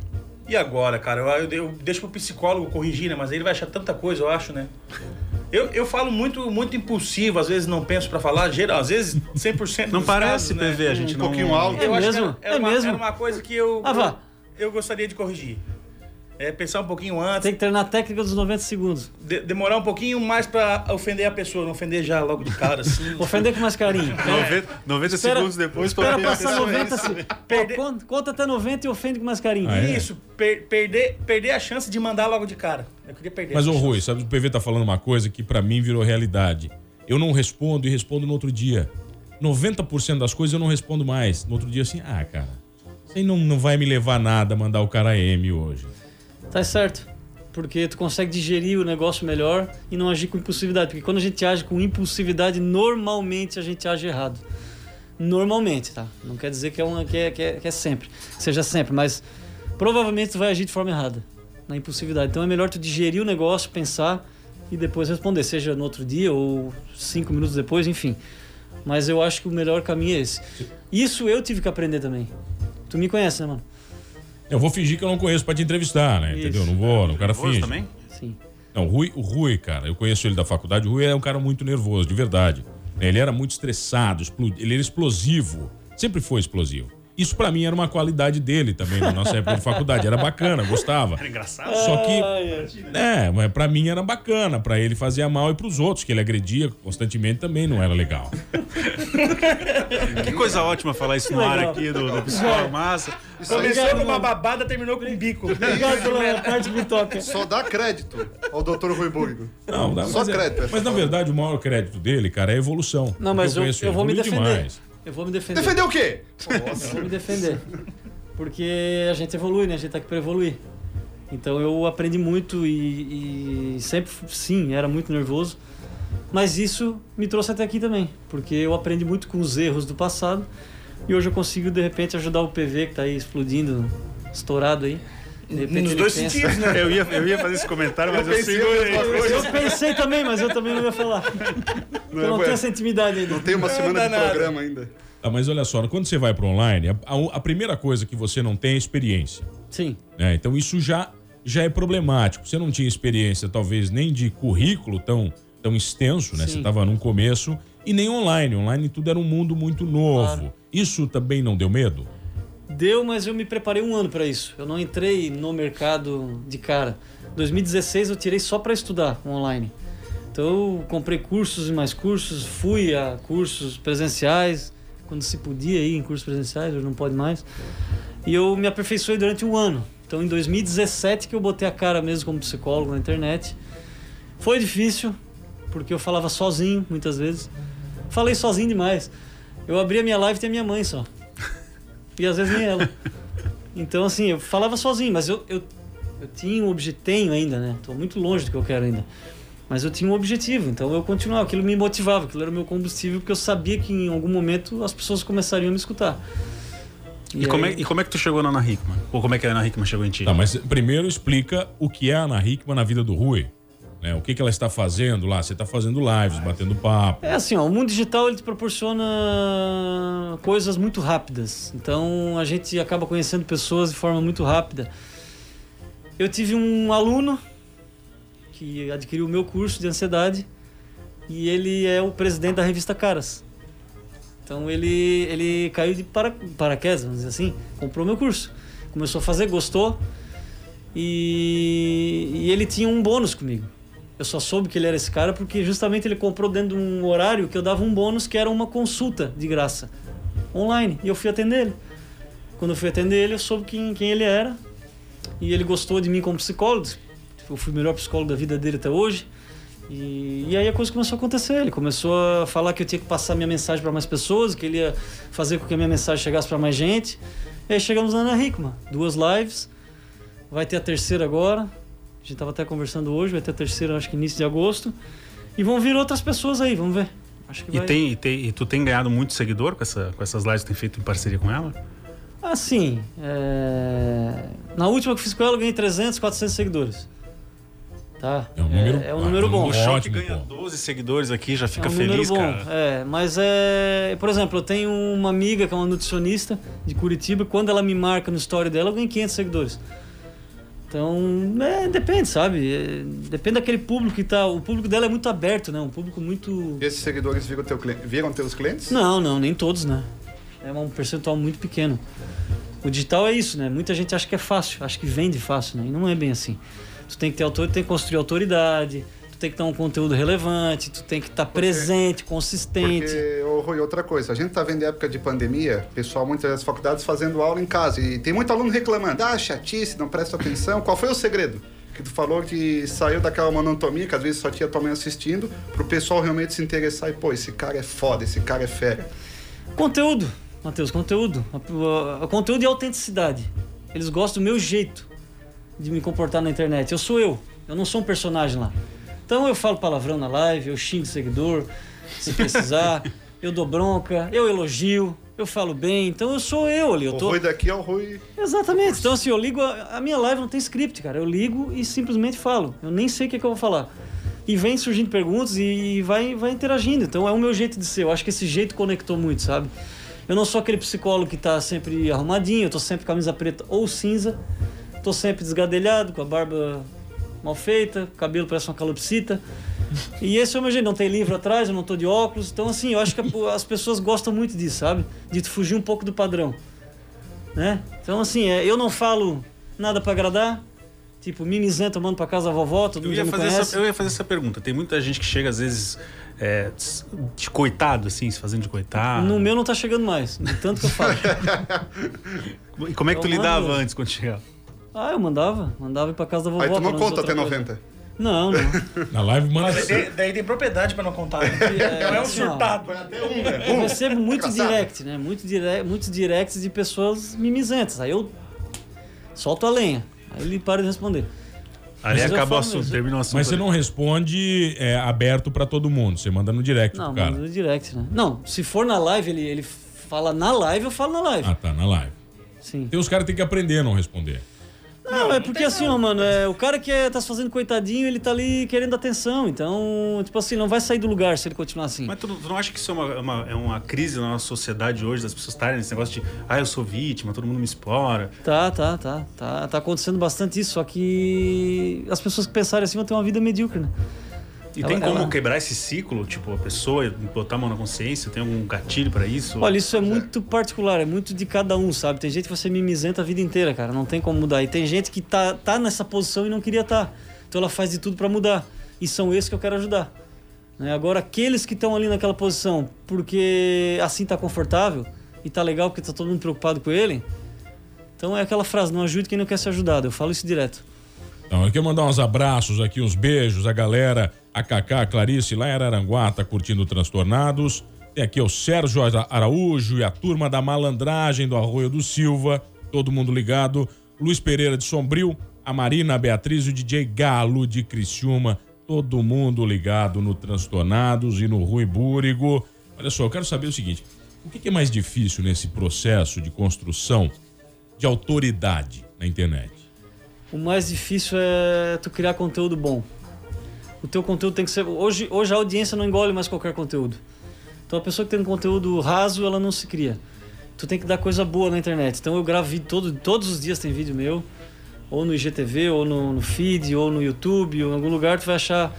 E agora, cara? Eu, eu, eu deixo pro psicólogo corrigir, né? Mas ele vai achar tanta coisa, eu acho, né? Eu, eu falo muito, muito impulsivo, às vezes não penso pra falar, geral, às vezes 100% Não parece, casos, né? PV, a gente Um não... pouquinho alto. Eu É acho que mesmo? era, era É uma, mesmo? era uma coisa que eu, Ah, eu, eu gostaria de corrigir. É pensar um pouquinho antes, Tem que treinar a técnica dos 90 segundos. de- demorar um pouquinho mais pra ofender a pessoa, não ofender já logo de cara, assim. Ofender com mais carinho. 90, 90 Espera- segundos depois Espera pra passar 90 se... Perder- Ó, conta, conta até 90 e ofende com mais carinho. Ah, é? Isso, per- perder, perder a chance de mandar logo de cara. Eu queria perder. Mas, ô. Rui, sabe, o PV tá falando uma coisa que pra mim virou realidade. Eu não respondo e respondo no outro dia. 90% das coisas eu não respondo mais. No outro dia, assim, ah, cara, aí não, não vai me levar a nada mandar o cara M hoje. Tá certo. porque tu consegue digerir o negócio melhor e não agir com impulsividade. Porque quando a gente age com impulsividade, normalmente a gente age errado. Normalmente, tá? Não quer dizer que é, uma, que é, que é, que é sempre, seja sempre, mas provavelmente tu vai agir de forma errada, na impulsividade. Então é melhor tu digerir o negócio, pensar e depois responder, seja no outro dia ou cinco minutos depois, enfim. Mas eu acho que o melhor caminho é esse. Isso eu tive que aprender também. Tu me conhece, né, mano? Eu vou fingir que eu não conheço pra te entrevistar, né? Isso. Entendeu? Não vou, o cara Nervoso finge. também? Sim. Não, o Rui, o Rui, cara, eu conheço ele da faculdade. O Rui é um cara muito nervoso, de verdade. Ele era muito estressado, ele era explosivo. Sempre foi explosivo. Isso pra mim era uma qualidade dele também na nossa época de faculdade. Era bacana, gostava. Era engraçado. Só que, ai. é, mas pra mim era bacana. Pra ele fazia mal e pros outros, que ele agredia constantemente também não era legal. Que coisa ótima falar isso no ar aqui do, do psicólogo massa. Começou com uma babada, terminou com um bico. Obrigado pela parte que toca. Só dá crédito ao Dr. Rui Burgo. Não, não, Só mas, é- crédito, essa mas na verdade o maior crédito dele, cara, é a evolução. Não, mas eu, eu ele, vou me defender. demais. Eu vou me defender. Defender o quê? Eu vou me defender. Porque a gente evolui, né? A gente tá aqui pra evoluir. Então eu aprendi muito e, e sempre, sim, era muito nervoso. Mas isso me trouxe até aqui também. Porque eu aprendi muito com os erros do passado. E hoje eu consigo, de repente, ajudar o PV que tá aí explodindo, estourado aí. Nos dois pensa- sentidos, né? Eu ia, eu ia fazer esse comentário, mas eu, pensei a segurei. Eu pensei também, mas eu também não ia falar. eu não ué. tenho essa intimidade ainda. Não tem uma semana de nada. programa ainda. Ah, mas olha só, quando você vai para online, a, a- a primeira coisa que você não tem é experiência. Sim. né? Então isso já, já é problemático. Você não tinha experiência, talvez, nem de currículo tão, tão extenso, né? Sim. Você estava num começo, e nem online. Online tudo era um mundo muito novo. Claro. Isso também não deu medo? Deu, mas eu me preparei um ano para isso. Eu não entrei no mercado de cara. 2016 eu tirei só para estudar online. Então eu comprei cursos e mais cursos, fui a cursos presenciais, quando se podia ir em cursos presenciais, hoje não pode mais. E eu me aperfeiçoei durante um ano. Então em 2017 que eu botei a cara mesmo como psicólogo na internet. Foi difícil, porque eu falava sozinho muitas vezes. Falei sozinho demais. Eu abria minha live e tinha minha mãe só. E às vezes nem ela. Então, assim, eu falava sozinho, mas eu, eu, eu tinha um objetivo, tenho ainda, né? Tô muito longe do que eu quero ainda. Mas eu tinha um objetivo, então eu continuava, aquilo me motivava, aquilo era o meu combustível, porque eu sabia que em algum momento as pessoas começariam a me escutar. E, como é, e como é que tu chegou na Ana Hickman? Ou como é que a Ana Hickman chegou em ti? Tá, mas primeiro explica o que é a Ana Hickman na vida do Rui. Né? O que, que ela está fazendo lá? Você está fazendo lives, batendo papo. É assim, ó, o mundo digital ele te proporciona coisas muito rápidas. Então a gente acaba conhecendo pessoas de forma muito rápida. Eu tive um aluno que adquiriu o meu curso de ansiedade e ele é o presidente da revista Caras. Então ele, ele caiu de para, paraquedas, vamos dizer assim, comprou meu curso. Começou a fazer, gostou e, e ele tinha um bônus comigo. Eu só soube que ele era esse cara porque justamente ele comprou dentro de um horário que eu dava um bônus que era uma consulta de graça, online. E eu fui atender ele. Quando eu fui atender ele, eu soube quem, quem ele era. E ele gostou de mim como psicólogo. Eu fui o melhor psicólogo da vida dele até hoje. E, e aí a coisa começou a acontecer. Ele começou a falar que eu tinha que passar minha mensagem para mais pessoas, que ele ia fazer com que a minha mensagem chegasse para mais gente. E aí chegamos na Ana Hickman. Duas lives. Vai ter a terceira agora. A gente tava até conversando hoje, vai ter a terceira, acho que início de agosto. E vão vir outras pessoas aí, vamos ver. Acho que E, vai... tem, e, tem- e tu tem ganhado muito seguidor com, essa, com essas lives que tem feito em parceria com ela? Assim, é... na última que eu fiz com ela, eu ganhei 300, 400 seguidores. Tá? É um número, é, é um número é bom. O Ótimo, ganha pô. 12 seguidores aqui já fica é um feliz, bom. cara. É, mas é. Por exemplo, eu tenho uma amiga que é uma nutricionista de Curitiba. Quando ela me marca no story dela, eu ganho 500 seguidores. Então, é, depende, sabe? É, depende daquele público que tá. O público dela é muito aberto, né? Um público muito. E esses seguidores viram, teu viram teus clientes? Não, não, nem todos, né? É um percentual muito pequeno. O digital é isso, né? Muita gente acha que é fácil, acha que vende fácil, né? E não é bem assim. Tu tem que ter autor, tem que construir autoridade, tem que ter um conteúdo relevante, tu tem que estar presente, consistente. Porque, ô, Rui, outra coisa, a gente tá vendo época de pandemia, pessoal, muitas das faculdades fazendo aula em casa, e tem muito aluno reclamando, ah, chatice, não presta atenção. Qual foi o segredo? Que tu falou que saiu daquela monotonia, que às vezes só tinha tua mãe assistindo, pro pessoal realmente se interessar e, pô, esse cara é foda, esse cara é fera. Conteúdo, Matheus, conteúdo. A- a- a- conteúdo e autenticidade. Eles gostam do meu jeito. de me comportar na internet. Eu sou eu, eu não sou um personagem lá. Então eu falo palavrão na live, eu xingo o seguidor, se precisar, eu dou bronca, eu elogio, eu falo bem, então eu sou eu ali. Eu O tô... Rui daqui é o Rui. Exatamente. Então, assim, eu ligo. A, a minha live não tem script, cara. Eu ligo e simplesmente falo. Eu nem sei o que, é que eu vou falar. E vem surgindo perguntas e vai, vai interagindo. Então, é o meu jeito de ser. Eu acho que esse jeito conectou muito, sabe? Eu não sou aquele psicólogo que tá sempre arrumadinho, eu tô sempre camisa preta ou cinza, tô sempre desgadelhado, com a barba mal feita, o cabelo parece uma calopsita. E esse é o meu jeito, não tem livro atrás, eu não tô de óculos. Então, assim, eu acho que a- as pessoas gostam muito disso, sabe? De fugir um pouco do padrão né? Então, assim, é, eu não falo nada pra agradar. Tipo, mimizento tomando pra casa da vovó, todo mundo já me conhece. essa, eu ia fazer essa pergunta. Tem muita gente que chega, às vezes, é, de coitado, assim, se fazendo de coitado. No meu não tá chegando mais, de tanto que eu falo. E como é que tu Eu lidava antes quando chegava? Ah, eu mandava. Mandava ir pra casa da vovó. Aí tu não conta até coisa. 90. Não, não. Na live manda. Mas daí, daí tem propriedade pra não contar. Né? Não é um assim, surtado. Eu recebo muito direct, né? Muito dire... Muitos directs de pessoas mimizentas. Aí eu solto a lenha. Aí ele para de responder. Mas eu acaba o assunto, termina o assunto. Mas você ali. não responde é, aberto pra todo mundo. Você manda no direct Não, pro cara. manda no direct, né? Não, se for na live, ele, ele fala na live, eu falo na live. Ah, tá, na live. Sim. Tem os caras que têm que aprender a não responder. Não, é porque assim, ó, mano, é, o cara que é, tá se fazendo coitadinho, ele tá ali querendo atenção. Então, tipo assim, não vai sair do lugar se ele continuar assim. Mas tu, tu não acha que isso é uma, uma- é uma crise na nossa sociedade hoje, das pessoas estarem nesse negócio de, ah, eu sou vítima, todo mundo me explora. Tá, tá, tá, tá. Tá acontecendo bastante isso, só que as pessoas que pensarem assim vão ter uma vida medíocre, né? E Ela- tem como ela- quebrar esse ciclo? Tipo, a pessoa botar a mão na consciência? Tem algum gatilho pra isso? Olha, isso é muito particular, é muito de cada um, sabe? Tem gente que ser mimizenta a vida inteira, cara, não tem como mudar. E tem gente que tá, tá nessa posição e não queria estar. Então ela faz de tudo pra mudar. E são esses que eu quero ajudar. Né? Agora, aqueles que estão ali naquela posição porque assim tá confortável e tá legal porque tá todo mundo preocupado com ele. Então é aquela frase, não ajude quem não quer ser ajudado. Eu falo isso direto. Então, eu quero mandar uns abraços aqui, uns beijos, a galera, a Cacá, a Clarice, lá em Araranguá, tá curtindo Transtornados. Tem aqui o Sérgio Ara- Araújo e a turma da malandragem do Arroio do Silva, todo mundo ligado. Luiz Pereira de Sombrio, a Marina, a Beatriz e o DJ Galo de Criciúma, todo mundo ligado no Transtornados e no Rui Búrigo. Olha só, eu quero saber o seguinte: o que é mais difícil nesse processo de construção de autoridade na internet? O mais difícil é tu criar conteúdo bom. O teu conteúdo tem que ser. Hoje, hoje a audiência não engole mais qualquer conteúdo. Então a pessoa que tem um conteúdo raso, ela não se cria. Tu tem que dar coisa boa na internet. Então eu gravo vídeo todo, todos os dias tem vídeo meu, ou no IGTV, ou no, no feed, ou no YouTube, ou em algum lugar tu vai achar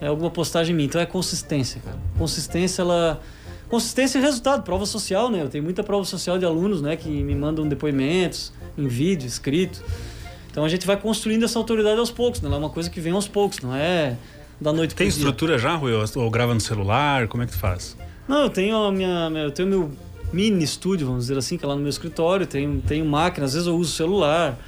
é, alguma postagem minha. Então é consistência, cara. Consistência, ela. Consistência e resultado, prova social, né? Eu tenho muita prova social de alunos, né, que me mandam depoimentos em vídeo, escrito. Então a gente vai construindo essa autoridade aos poucos, né? Ela é uma coisa que vem aos poucos, não é da noite Tem pro dia. estrutura já, Rui? Ou, grava no celular? Como é que tu faz? Não, eu tenho a minha, eu tenho meu mini estúdio, vamos dizer assim, que é lá no meu escritório, tenho, tenho máquina, às vezes eu uso celular.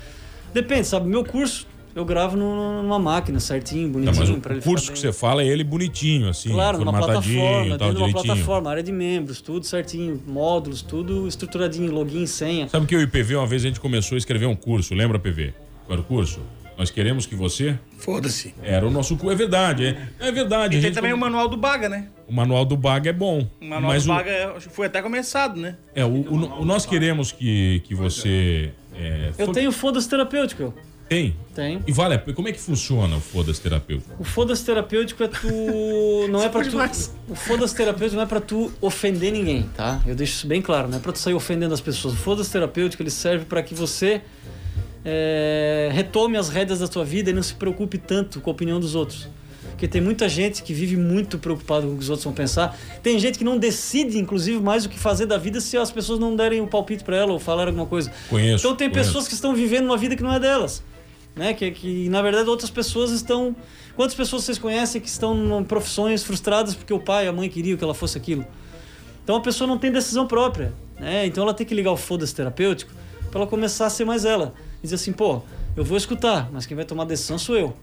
Depende, sabe? Meu curso eu gravo numa máquina certinho, Não, bonitinho, mas o, curso que você fala é ele bonitinho, assim, Claro, numa plataforma, tal, dentro de uma plataforma, área de membros, tudo certinho, módulos, tudo estruturadinho, login, senha. Sabe que eu e o PV, uma vez a gente começou a escrever um curso, lembra, PV? Qual era o curso? Nós queremos que você... Foda-se. Era o nosso curso, é verdade, é, é verdade. E tem gente também o manual do Baga, né? o manual do Bag é bom. O manual mas do o, Baga é- foi até começado, né? é, o, o- o nós queremos que, que você... é, Eu for- tenho foda-se terapêutico. Tem? Tenho. E vale, como é que funciona o foda-se terapêutico? O foda-se terapêutico é tu. Não é pra tu. O foda-se terapêutico não é pra tu ofender ninguém, tá? Eu deixo isso bem claro, não é pra tu sair ofendendo as pessoas. O foda-se terapêutico ele serve pra que você é, retome as rédeas da tua vida e não se preocupe tanto com a opinião dos outros. Porque tem muita gente que vive muito preocupado com o que os outros vão pensar. Tem gente que não decide, inclusive, mais o que fazer da vida se as pessoas não derem o palpite pra ela ou falar alguma coisa. Conheço, Então tem conheço. pessoas que estão vivendo uma vida que não é delas. Né? Que, que na verdade outras pessoas estão. Quantas pessoas vocês conhecem que estão em profissões frustradas porque o pai, a mãe queriam que ela fosse aquilo? Então a pessoa não tem decisão própria. Né? Então ela tem que ligar o foda-se terapêutico para ela começar a ser mais ela. Dizer assim, pô, eu vou escutar, mas quem vai tomar decisão sou eu.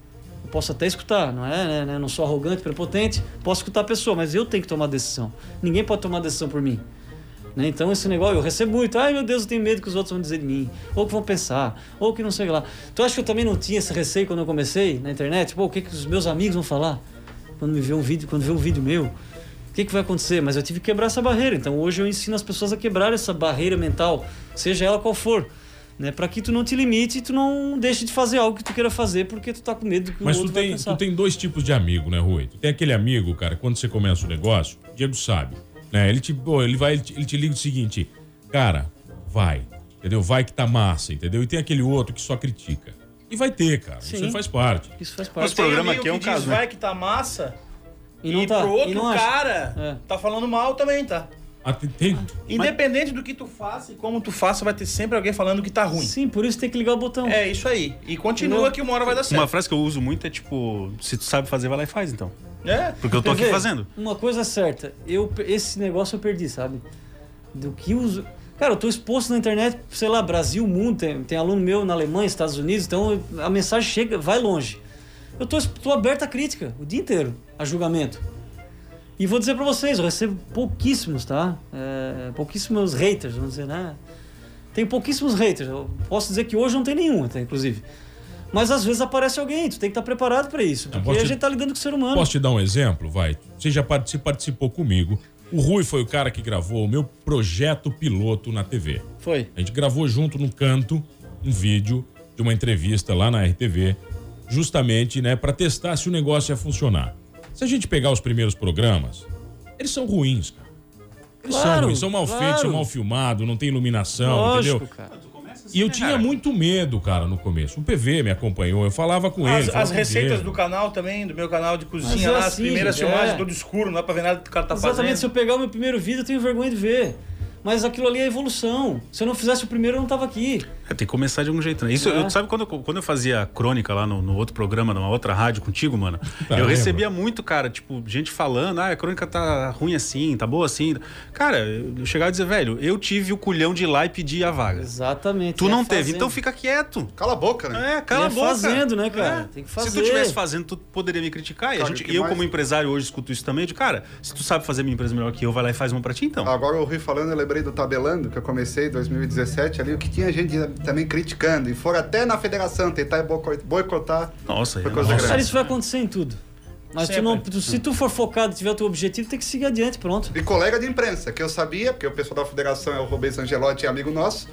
Eu posso até escutar, não é? Né? Não sou arrogante, prepotente, posso escutar a pessoa, mas eu tenho que tomar decisão. Ninguém pode tomar decisão por mim. Né? Então esse negócio, eu recebo muito, ai meu Deus, eu tenho medo que os outros vão dizer de mim, ou que vão pensar, ou que não sei lá. Tu acha que eu também não tinha esse receio quando eu comecei na internet? Pô, o que, que os meus amigos vão falar quando me ver um vídeo, quando vê um vídeo meu? O que, que vai acontecer? Mas eu tive que quebrar essa barreira. Então hoje eu ensino as pessoas a quebrar essa barreira mental, seja ela qual for. Né, para que tu não te limite e tu não deixe de fazer algo que tu queira fazer porque tu tá com medo do que Mas o tu outro vai tem, tu tem dois tipos de amigo, né, Rui? Tu tem aquele amigo, cara, quando você começa o negócio, o Diego sabe, né? Ele te, pô, ele vai, ele te, ele te liga o seguinte, cara, vai, entendeu? Vai que tá massa, entendeu? E tem aquele outro que só critica. E vai ter, cara. Isso Sim. faz parte. Isso faz parte. programa amigo aqui é um que caso, diz, né? vai que tá massa. E E, não tá, pro outro e não acha. cara, É. tá falando mal também, tá? Ah, tem- Independente do que tu faça e como tu faça, vai ter sempre alguém falando que tá ruim. Sim, por isso tem que ligar o botão. É isso aí. E continua Entendeu? que uma hora vai dar certo. Uma frase que eu uso muito é tipo, se tu sabe fazer, vai lá e faz então. É. Porque eu tô Quer aqui ver? fazendo. Uma coisa certa, eu, esse negócio eu perdi, sabe? Do que os. Cara, eu tô exposto na internet, sei lá, Brasil, mundo, tem, tem aluno meu na Alemanha, Estados Unidos, então a mensagem chega, vai longe. Eu tô, tô aberto à crítica o dia inteiro, a julgamento. E vou dizer pra vocês, eu recebo pouquíssimos, tá? É, pouquíssimos haters, vamos dizer, né? Tem pouquíssimos haters. Eu posso dizer que hoje não tem nenhum, até, inclusive. Mas às vezes aparece alguém, tu tem que estar preparado pra isso. Porque posso a te- gente tá lidando com o ser humano. Posso te dar um exemplo? Vai. Você já parti- participou comigo. O Rui foi o cara que gravou o meu projeto piloto na TV. Foi. A gente gravou junto no canto um vídeo de uma entrevista lá na RTV, justamente, né, para testar se o negócio ia funcionar. Se a gente pegar os primeiros programas, eles são ruins, cara. Eles são Claro, ruins, são mal claro. feitos, são mal filmados, não tem iluminação, Lógico, entendeu? cara. E eu tinha muito medo, cara, no começo. O PV me acompanhou, eu falava com ele. As, falava as receitas ele. do canal também, do meu canal de cozinha é lá, as assim, primeiras gente, filmagens, é. todo escuro, não dá pra ver nada que o cara tá Exatamente, se eu fazendo. pegar o meu primeiro vídeo, eu tenho vergonha de ver. Mas aquilo ali é evolução. Se eu não fizesse o primeiro, eu não tava aqui. É, tem que começar de algum jeito, né? Isso, É. eu, sabe quando eu, quando eu fazia a crônica lá no, no outro programa, numa outra rádio contigo, mano? Tá, eu lembro. recebia muito, cara, tipo, gente falando, ah, a crônica tá ruim assim, tá boa assim. Cara, eu chegava a dizer, velho, eu tive o culhão de ir lá e pedir a vaga. Exatamente. Tu é não teve, fazendo. então fica quieto. Cala a boca, né? É, cala a é boca. fazendo, né, cara? É. Tem que Se tu fazer. estivesse fazendo, tu poderia me criticar. E a gente, eu, mais- como empresário, hoje escuto isso também. De, cara, se tu sabe fazer minha empresa melhor que eu, vai lá e faz uma pra ti, então. Agora eu Rui falando, eu lembrei do Tabelando, que eu comecei em 2017 ali, o que tinha gente também criticando. E foram até na federação tentar boicotar. Nossa, Foi é coisa nossa. Isso vai acontecer em tudo. Mas tu não, tu- se tu for focado e tiver o teu objetivo, tem que seguir adiante, pronto. E colega de imprensa, que eu sabia, porque o pessoal da federação é o Rubens Angelotti, é amigo nosso.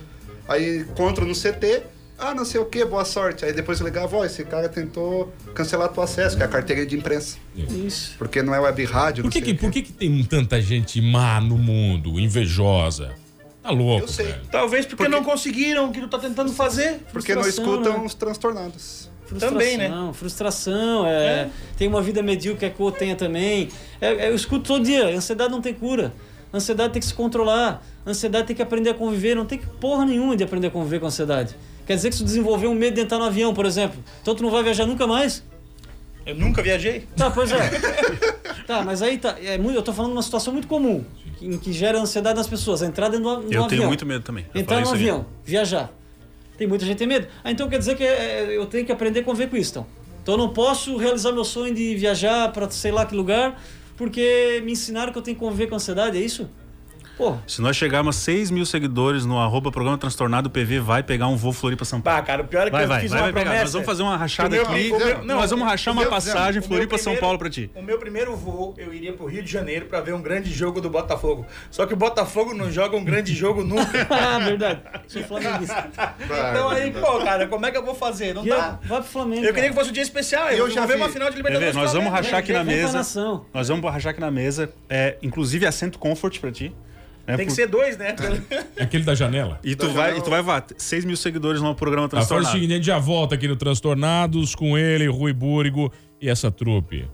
Aí encontro no CT, ah, não sei o que, boa sorte. Aí depois eu ligava, ó, esse cara tentou cancelar teu acesso, que é a carteirinha de imprensa. Isso. Porque não é web rádio, Por não que, sei que, por que, que tem tanta gente má no mundo, invejosa? Tá louco, Eu sei. velho. Talvez porque, não conseguiram o que tu tá tentando fazer. Porque não escutam né? os transtornados. Frustração, Também, né? Frustração, é, tem uma vida medíocre que o outro tenha também. É, é, eu escuto todo dia, ansiedade não tem cura. Ansiedade tem que se controlar. Ansiedade tem que aprender a conviver. Não tem que porra nenhuma de aprender a conviver com ansiedade. Quer dizer que se tu desenvolver um medo de entrar no avião, por exemplo, então tu não vai viajar nunca mais? Eu nunca viajei. Tá, pois é. tá, mas aí tá. É muito, eu tô falando de uma situação muito comum, em que gera ansiedade nas pessoas. Entrar dentro do, a- no Eu avião. tenho muito medo também. Eu Entrar no avião, viajar. Tem muita gente que tem medo. Ah, então quer dizer que é, eu tenho que aprender a conviver com isso, então. Então eu não posso realizar meu sonho de viajar para sei lá que lugar, porque me ensinaram que eu tenho que conviver com ansiedade, é isso? Porra. Se nós chegarmos a 6 mil seguidores no arroba programa transtornado, o PV vai pegar um voo Floripa São Paulo. Pá, cara, o pior é que Vai, eu vai, fiz vai, uma vai pegar. promessa. Nós vamos fazer uma rachada meu- aqui. meu- não, nós vamos rachar uma meu- passagem Floripa São Paulo pra ti. O meu primeiro voo, eu iria pro Rio de Janeiro pra ver um grande jogo do Botafogo. Só que o Botafogo não joga um grande jogo nunca. Ah, verdade. Sou flamenguista. então aí, pô, cara, como é que eu vou fazer? Não E dá. eu- Vai pro Flamengo. Eu queria que fosse um dia especial. Eu Eu, já vi. uma final de Libertadores. nós vamos rachar aqui na mesa. Nós vamos rachar aqui na mesa. É, inclusive assento comfort pra ti. Né, Tem que por- ser dois, né? É aquele da janela. E tu, Da vai, janela. e tu vai voar 6 mil seguidores no programa Ah, faz o transtornado. seguinte, a gente já volta aqui no Transtornados com ele, Rui Búrigo e essa trupe.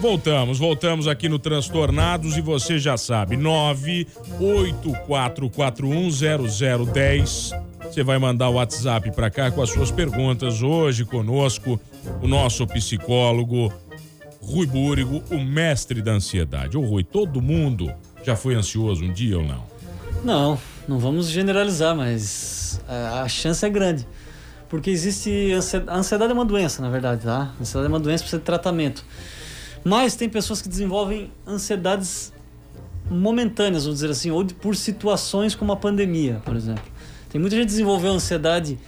Voltamos, voltamos aqui no Transtornados e você já sabe, 984410010. Você vai mandar o WhatsApp pra cá com as suas perguntas. Hoje conosco, o nosso psicólogo Rui Búrigo, o mestre da ansiedade. Ô Rui, todo mundo já foi ansioso um dia ou não? Não, não vamos generalizar, mas a, a chance é grande. Porque existe. ansi- A ansiedade é uma doença, na verdade, tá? A ansiedade é uma doença precisa de tratamento. Mas tem pessoas que desenvolvem ansiedades momentâneas, vamos dizer assim, ou por situações como a pandemia, por exemplo. Tem muita gente que desenvolveu ansiedade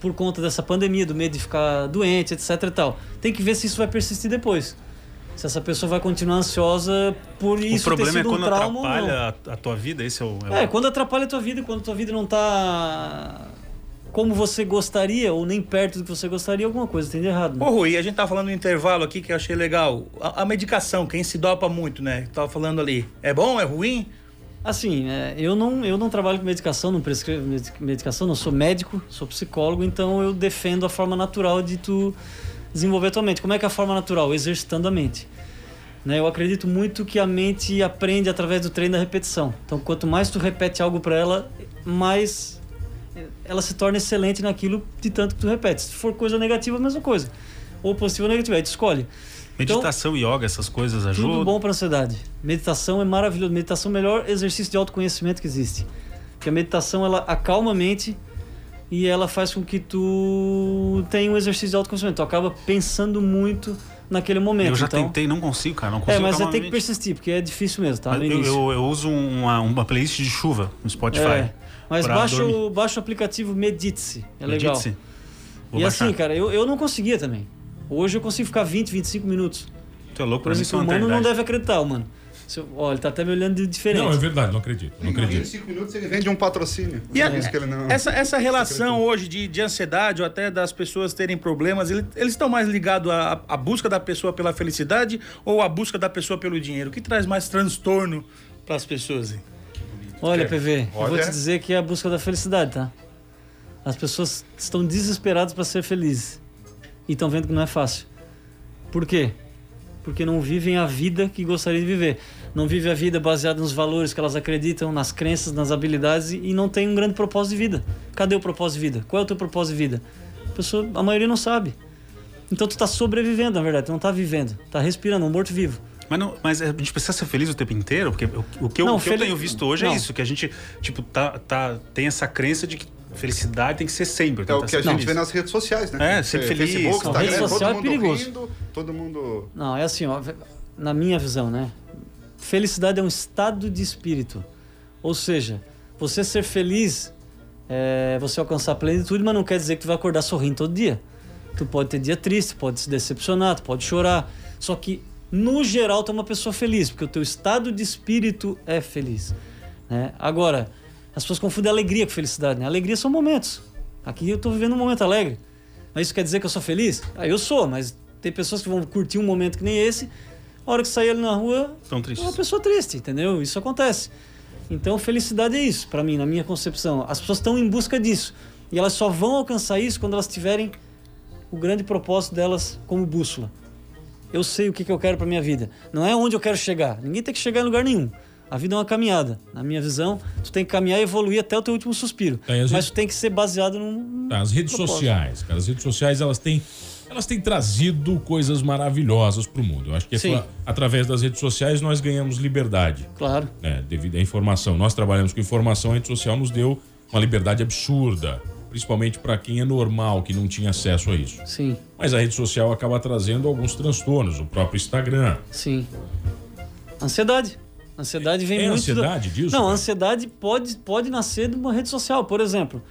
por conta dessa pandemia, do medo de ficar doente, etc e tal. Tem que ver se isso vai persistir depois. Se essa pessoa vai continuar ansiosa por O isso ter problema é sido um quando atrapalha a, a tua vida, esse é o. é o- É, quando atrapalha a tua vida, quando a tua vida não tá como você gostaria ou nem perto do que você gostaria, alguma coisa tem de errado. né? Ô Rui, a gente tava falando no intervalo aqui que eu achei legal. A, a medicação, quem se dopa muito, né? Tava falando ali. É bom? É ruim? Assim, é, eu, não, eu não trabalho com medicação, não prescrevo medi- medicação, não sou médico, sou psicólogo, então eu defendo a forma natural de tu desenvolver tua mente. Como é que é a forma natural? Exercitando a mente. Né? Eu acredito muito que a mente aprende através do treino da repetição. Então, quanto mais tu repete algo para ela, mais ela se torna excelente naquilo de tanto que tu repete. Se for coisa negativa, a mesma coisa. Ou positiva ou negativa, aí tu escolhe. Então, Meditação, yoga, essas coisas ajudam. tudo bom para ansiedade. Meditação é maravilhoso. Meditação é o melhor exercício de autoconhecimento que existe. Porque a meditação ela acalma a mente e ela faz com que tu tenha um exercício de autoconhecimento. Tu acaba pensando muito naquele momento. Eu já então, tentei, não consigo, cara. Não consigo É, mas acalmar tem que persistir, porque é difícil mesmo, tá? Eu, eu, eu uso uma, uma playlist de chuva no Spotify. É, mas baixa dormir. o, baixa o aplicativo Medite-se. É legal. Medite-se. Vou e baixar. assim, cara, eu, eu não conseguia também. Hoje eu consigo ficar 20, 25 minutos. Tu é louco, pra Coisa mim que isso é o humano não deve acreditar, mano. Ó, ele tá até me olhando de diferente. Não, é verdade, não acredito. Não Em acredito. 25 minutos ele vende um patrocínio. E a- Por isso que ele não... essa, essa relação hoje de, de ansiedade ou até das pessoas terem problemas, ele- eles estão mais ligados à, à busca da pessoa pela felicidade ou à busca da pessoa pelo dinheiro? O que traz mais transtorno para as pessoas? hein? Olha, PV, eu vou Olha. te dizer que é a busca da felicidade, tá? As pessoas estão desesperadas para ser felizes e estão vendo que não é fácil. Por quê? Porque não vivem a vida que gostariam de viver. Não vivem a vida baseada nos valores que elas acreditam, nas crenças, nas habilidades e, não tem um grande propósito de vida. Cadê o propósito de vida? Qual é o teu propósito de vida? A, pessoa, a maioria não sabe. Então tu tá sobrevivendo, na verdade, tu não tá vivendo, tá respirando, um morto-vivo. Mas, não, mas a gente precisa ser feliz o tempo inteiro? Porque o, o que, eu, Não, o que eu tenho visto hoje não. é isso, que a gente, tipo, tá, tá, tem essa crença de que felicidade tem que ser sempre. É o que a sempre gente feliz. vê nas redes sociais, né? É, sempre feliz. Facebook, Instagram, rede social é todo mundo perigoso. rindo, todo mundo... Não, é assim, ó, na minha visão, né? Felicidade é um estado de espírito. Ou seja, você ser feliz é você alcançar a plenitude, mas não quer dizer que tu vai acordar sorrindo todo dia. Tu pode ter dia triste, pode se decepcionar, tu pode chorar. Só que, no geral, tu é uma pessoa feliz, porque o teu estado de espírito é feliz. Né? Agora, as pessoas confundem alegria com felicidade, né? Alegria são momentos. Aqui eu tô vivendo um momento alegre. Mas isso quer dizer que eu sou feliz? Ah, eu sou, mas tem pessoas que vão curtir um momento que nem esse, a hora que sair ali na rua, Tão é uma pessoa triste, entendeu? Isso acontece. Então, felicidade é isso, pra mim, na minha concepção. As pessoas estão em busca disso. E elas só vão alcançar isso quando elas tiverem o grande propósito delas como bússola. Eu sei o que, que eu quero pra minha vida. Não é onde eu quero chegar. Ninguém tem que chegar em lugar nenhum. A vida é uma caminhada. Na minha visão, tu tem que caminhar e evoluir até o teu último suspiro. Gente- Mas tu tem que ser baseado num. Tá, as redes propósito. sociais, cara, as redes sociais elas têm elas têm trazido coisas maravilhosas pro mundo. Eu acho que é atra- através das redes sociais nós ganhamos liberdade, Claro. né, devido à informação. Nós trabalhamos com informação, a rede social nos deu uma liberdade absurda, principalmente para quem é normal, que não tinha acesso a isso. Sim, Mas a rede social acaba trazendo alguns transtornos, o próprio Instagram. sim. Ansiedade. Ansiedade vem É muito. ansiedade da... disso, Não, a cara? ansiedade pode, pode nascer de uma rede social, por exemplo.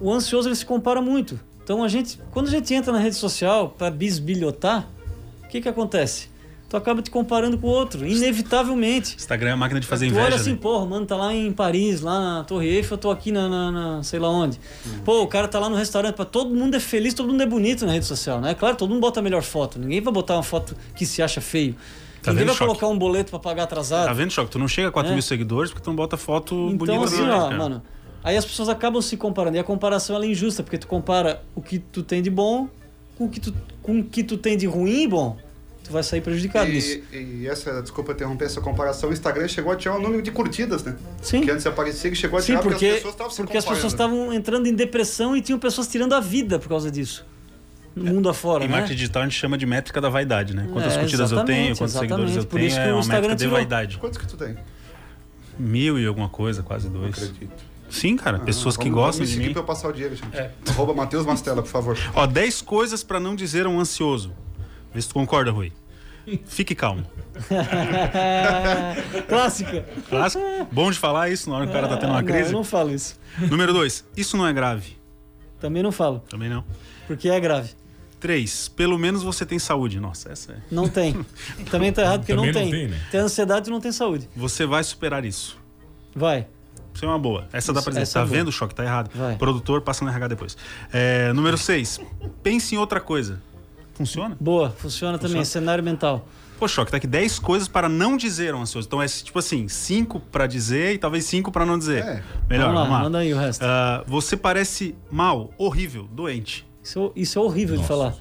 O ansioso ele se compara muito. Então a gente, quando a gente entra na rede social para bisbilhotar, o que que acontece? Tu acaba te comparando com o outro, inevitavelmente. Instagram é a máquina de fazer Tu inveja. olha assim, né? porra, mano, tá lá em Paris, lá na Torre Eiffel, eu tô aqui na, na- na- sei lá onde. Pô, o cara tá lá no restaurante, pá, todo mundo é feliz, todo mundo é bonito na rede social, né? Claro, todo mundo bota a melhor foto. Ninguém vai botar uma foto que se acha feio. Tá Ninguém vendo, vai Choque? colocar um boleto pra pagar atrasado. Tá vendo, Choque? Tu não chega a 4 É. mil seguidores porque tu não bota foto Então, bonita assim, no ó, cara. mano. Aí as pessoas acabam se comparando. E a comparação ela é injusta, porque tu compara o que tu tem de bom com o que tu, com o que tu tem de ruim e bom. Tu vai sair prejudicado nisso. E, e essa, desculpa interromper essa comparação, o Instagram chegou a tirar o número de curtidas, né? Sim. Que antes aparecia que chegou a Sim, tirar porque, as pessoas estavam se porque as pessoas estavam entrando em depressão e tinham pessoas tirando a vida por causa disso. No mundo afora, Em né? marketing digital a gente chama de métrica da vaidade, né? Quantas É, curtidas eu tenho, quantos seguidores eu. Por tenho, é uma Instagram métrica de vaidade. Quantos que tu tem? Mil e alguma coisa, quase dois. Acredito. Sim, cara. pessoas que gostam vamos de mim. pra eu passar o Diego, gente. Arroba Matheus Mastella, por favor. Ó, 10 coisas pra não dizer a um ansioso. Vê se tu concorda, Rui. Fique calmo. Clássica. Clássico. Bom de falar isso na hora que o cara tá tendo uma Ah, Não, crise. eu não falo isso. Número 2. Isso não é grave. Também não falo, Também não. porque é grave. 3. Pelo menos você tem saúde. Nossa, essa é. Não tem. Também tá errado porque Também não não tem. tem, né? Tem ansiedade e não tem saúde. Você vai superar isso. Vai. Isso é uma boa. Essa dá pra dizer. essa Tá é boa. vendo o choque? Tá errado. Vai. Produtor passa no RH depois. É, número 6. Pense em outra coisa. Funciona? Boa, funciona, também. Funciona? Cenário mental. Pô, choque, tá aqui 10 coisas para não dizer um ansioso. Então é tipo assim, 5 pra dizer e talvez 5 pra não dizer. É. Melhor, vamos lá, vamos lá. manda aí o resto. Ah, você parece mal, horrível, doente. Isso, isso é horrível de falar.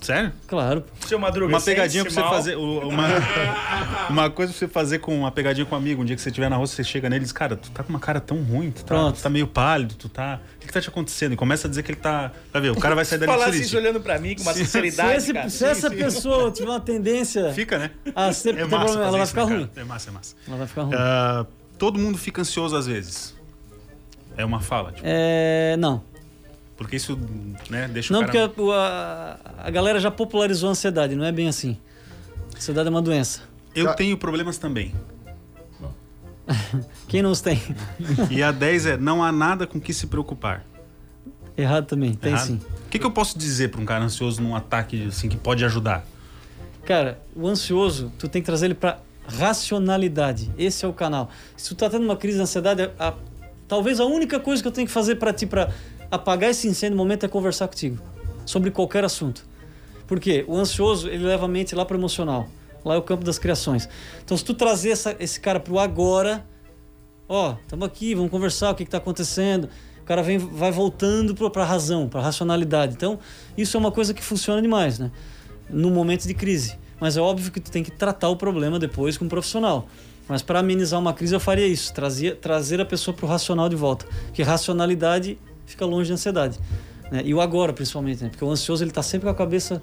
Sério? Claro. Seu Madruga, Uma pegadinha pra você mal. fazer. Uma, uma coisa pra você fazer com uma pegadinha com um amigo. Um dia que você estiver na rua, você chega nele e diz: Cara, tu tá com uma cara tão ruim, tu tá, tu tá meio pálido, tu tá. O que, que tá te acontecendo? E começa a dizer que ele tá. Vai ver, o cara vai sair dali triste. isso olhando pra mim com uma Se, sinceridade, esse- cara. se essa pessoa tiver uma tendência Fica, né? a ser É massa. problema, ela vai ficar né, ruim. cara? É massa, é massa. Ela vai ficar ruim. Ah, todo mundo fica ansioso às vezes. É uma fala, tipo, É, não. Porque isso, né, deixa Não, o cara... porque a, a- a galera já popularizou a ansiedade, não é bem assim. Ansiedade é uma doença. Eu tenho problemas também. Quem não os tem? E a 10 é, não há nada com que se preocupar. Errado também, tem Errado? sim. O que, que eu posso dizer pra um cara ansioso num ataque, assim, que pode ajudar? Cara, o ansioso, tu tem que trazer ele pra racionalidade. Esse é o canal. Se tu tá tendo uma crise de ansiedade, a- talvez a única coisa que eu tenho que fazer pra ti pra apagar esse incêndio no momento é conversar contigo sobre qualquer assunto. Por quê? O ansioso, ele leva a mente lá pro emocional. Lá é o campo das criações. Então, se tu trazer essa- esse cara pro agora, ó, estamos aqui, vamos conversar, o que está acontecendo. O cara vem, vai voltando para a razão, para a racionalidade. Então, isso é uma coisa que funciona demais, né? No momento de crise. Mas é óbvio que tu tem que tratar o problema depois com um profissional. Mas para amenizar uma crise, eu faria isso: trazia, trazer a pessoa para o racional de volta. Porque racionalidade fica longe de ansiedade. Né? E o agora, principalmente, né? Porque o ansioso ele tá sempre com a cabeça.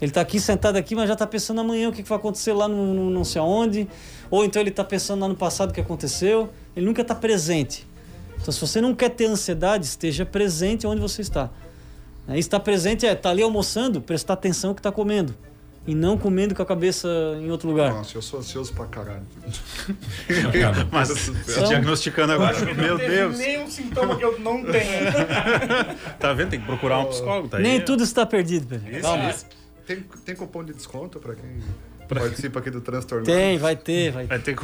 Ele tá aqui sentado aqui, mas já tá pensando amanhã o que, que vai acontecer lá no, no não sei aonde. Ou então ele tá pensando lá no passado o que aconteceu. Ele nunca tá presente. Então, se você não quer ter ansiedade, esteja presente onde você está. Né? E estar presente é estar ali almoçando, prestar atenção no que está comendo. E não comendo com a cabeça em outro lugar. Nossa, eu sou ansioso pra caralho. Mas São- diagnosticando agora. Meu Deus. nenhum sintoma que eu não tenho. Tá vendo? Tem que procurar um psicólogo, tá aí. Nem tudo está perdido, Pedro. Calma. Tem, tem cupom de desconto pra quem participa aqui do transtorno? Tem, vai ter, vai ter. Vai ter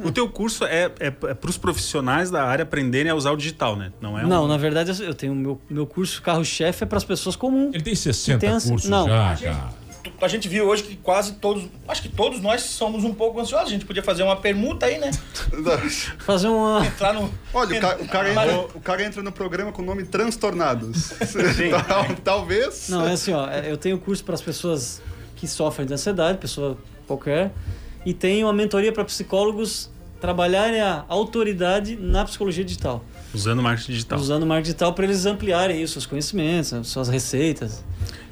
O teu curso é, é, é para os profissionais da área aprenderem a usar o digital, né? Não é um... Não, na verdade eu- tenho meu meu curso carro-chefe é para as pessoas comuns. Ele tem 60 Tem cursos não. já, cara. A gente viu hoje que quase todos, acho que todos nós somos um pouco ansiosos. A gente podia fazer uma permuta aí, né? Fazer uma Entrar no. Olha, o, ca- o cara entra, o cara entra no programa com o nome Transtornados. Tal- Talvez. Não, é assim, ó, é- eu tenho curso para as pessoas que sofrem de ansiedade, pessoa qualquer, e tenho uma mentoria para psicólogos trabalharem a autoridade na psicologia digital, Usando marketing digital. usando marketing digital para eles ampliarem aí os seus conhecimentos, as suas receitas.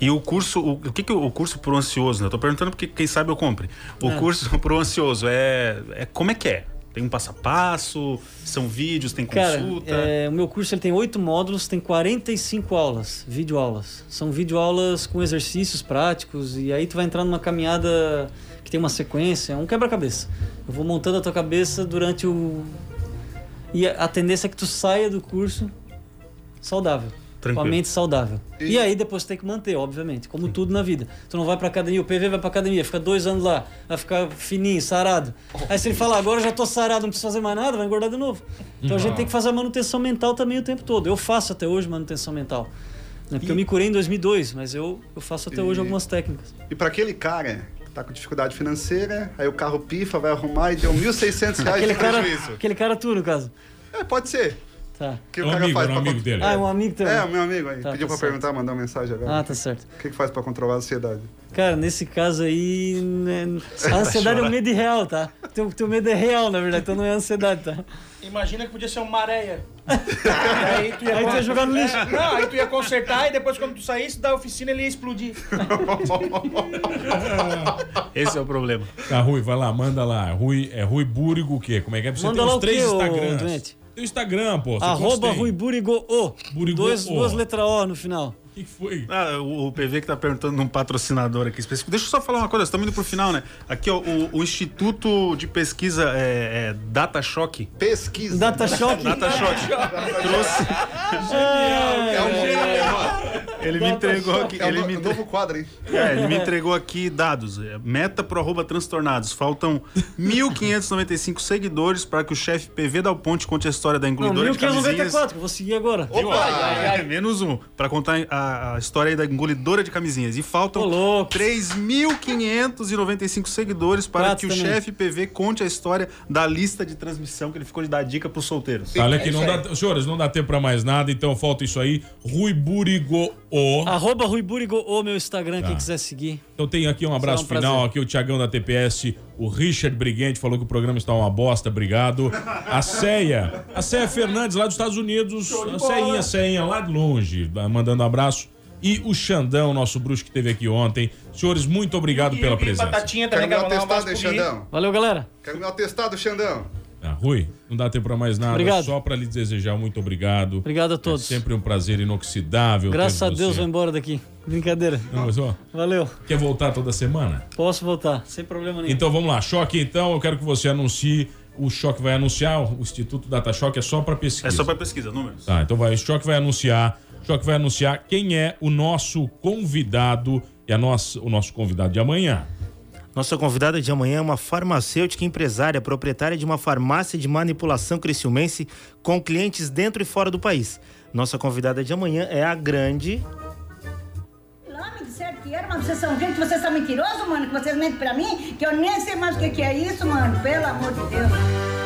E o curso, o, o que que o, curso pro ansioso, né? Eu tô perguntando porque quem sabe eu compre. O É. curso pro ansioso é, é como é que é? Tem um passo a passo, são vídeos, tem Cara, consulta. é, o meu curso ele tem oito módulos, tem 45 aulas, videoaulas. São videoaulas com exercícios práticos e aí tu vai entrar numa caminhada que tem uma sequência, um quebra-cabeça. Eu vou montando a tua cabeça durante o e a tendência é que tu saia do curso saudável. Tranquilo. Com a mente saudável. E... aí depois tu tem que manter, obviamente, como tudo na vida. Tu não vai pra academia, o PV vai pra academia, fica dois anos lá, vai ficar fininho, sarado. Aí se ele falar, agora eu já tô sarado, não preciso fazer mais nada, vai engordar de novo. Então a gente tem que fazer a manutenção mental também o tempo todo. Eu faço até hoje manutenção mental. Né? Porque eu me curei em 2002, mas eu, eu faço até hoje E- algumas técnicas. E pra aquele cara tá com dificuldade financeira, aí o carro pifa, vai arrumar e deu 1.600 reais Aquele de cara, prejuízo. aquele cara tu, no caso. É, pode ser. Tá. que É o um cara amigo, faz era um pra- amigo dele. Ah, é um amigo teu. É, o meu amigo aí. Tá, Pediu tá pra certo. perguntar, mandou uma mensagem agora. Ah, tá certo. O que, que faz pra controlar a ansiedade? Cara, nesse caso aí, né, a ansiedade é um medo irreal, tá? Teu, teu medo é real, na verdade, então não é ansiedade, tá? Imagina que podia ser uma areia. aí tu ia, Aí tu ia jogar no lixo. É, não, aí tu ia consertar e depois quando tu saísse da oficina ele ia explodir. Esse é o problema. Tá, Rui, vai lá, manda lá. Rui, é Rui Búrigo o quê? Como é que é? Você Manda tem lá os o três Instagrams. doente? Teu Instagram, pô. Arroba. Rui Burigo O. Burigo Dois, O. Duas letras O no final. O que, foi? Ah, o, PV que tá perguntando num patrocinador aqui específico. Deixa eu só falar uma coisa, estamos indo pro final, né? Aqui, ó, o, o Instituto de Pesquisa é, é Data Shock. Pesquisa. Data Shock. Data Shock. Trouxe. É um, Ele me entregou aqui. é um, Ele me um entre- novo quadro, hein? É, ele me entregou aqui dados. É, Meta pro arroba transtornados. Faltam 1.595 seguidores para que o chefe PV Dal Ponte conte a história da Não, engolidora de camisinhas. 1594, que eu vou seguir agora. É, menos um. Pra contar a, a história aí da engolidora de camisinhas. E faltam Ô, louco. 3.595 seguidores para Quatro que o também. chefe PV conte a história da lista de transmissão que ele ficou de dar dica pros solteiros. Olha aqui, não dá, senhores, não dá tempo pra mais nada, então falta isso aí. Rui Burigo O. Arroba Rui Burigo O, meu Instagram, Tá. quem quiser seguir. Então tem aqui um abraço um final, aqui o Tiagão da TPS, o Richard Briguente falou que o programa está uma bosta, obrigado. A Ceia, a Ceia Fernandes lá dos Estados Unidos, a Ceinha, a Ceinha lá de longe, mandando um abraço. E o Xandão, nosso bruxo que esteve aqui ontem. Senhores, muito obrigado pela presença. Batatinha Quero também, meu quero um atestado Gui. Xandão. Valeu, galera. Quero meu atestado, Xandão. Ah, Rui, não dá tempo pra mais nada, Obrigado. só pra lhe desejar muito obrigado. Obrigado a todos. É sempre um prazer inoxidável. Graças a Deus, você. vou embora daqui. Brincadeira. Não, mas, ó, Valeu. quer voltar toda semana? Posso voltar, sem problema nenhum. Então vamos lá, Choque então, eu quero que você anuncie, o Choque vai anunciar, o Instituto Data Choque é só para pesquisa. É só para pesquisa, números. Tá, então vai, o Choque vai anunciar, o Choque vai anunciar quem é o nosso convidado e a nossa, o nosso convidado de amanhã. Nossa convidada de amanhã é uma farmacêutica empresária, proprietária de uma farmácia de manipulação criciumense com clientes dentro e fora do país. Nossa convidada de amanhã é a grande Lá me disseram que era uma obsessão. Gente, vocês são mentirosos, mano, que vocês mentem pra mim, que eu nem sei mais o que é isso, mano. Pelo amor de Deus.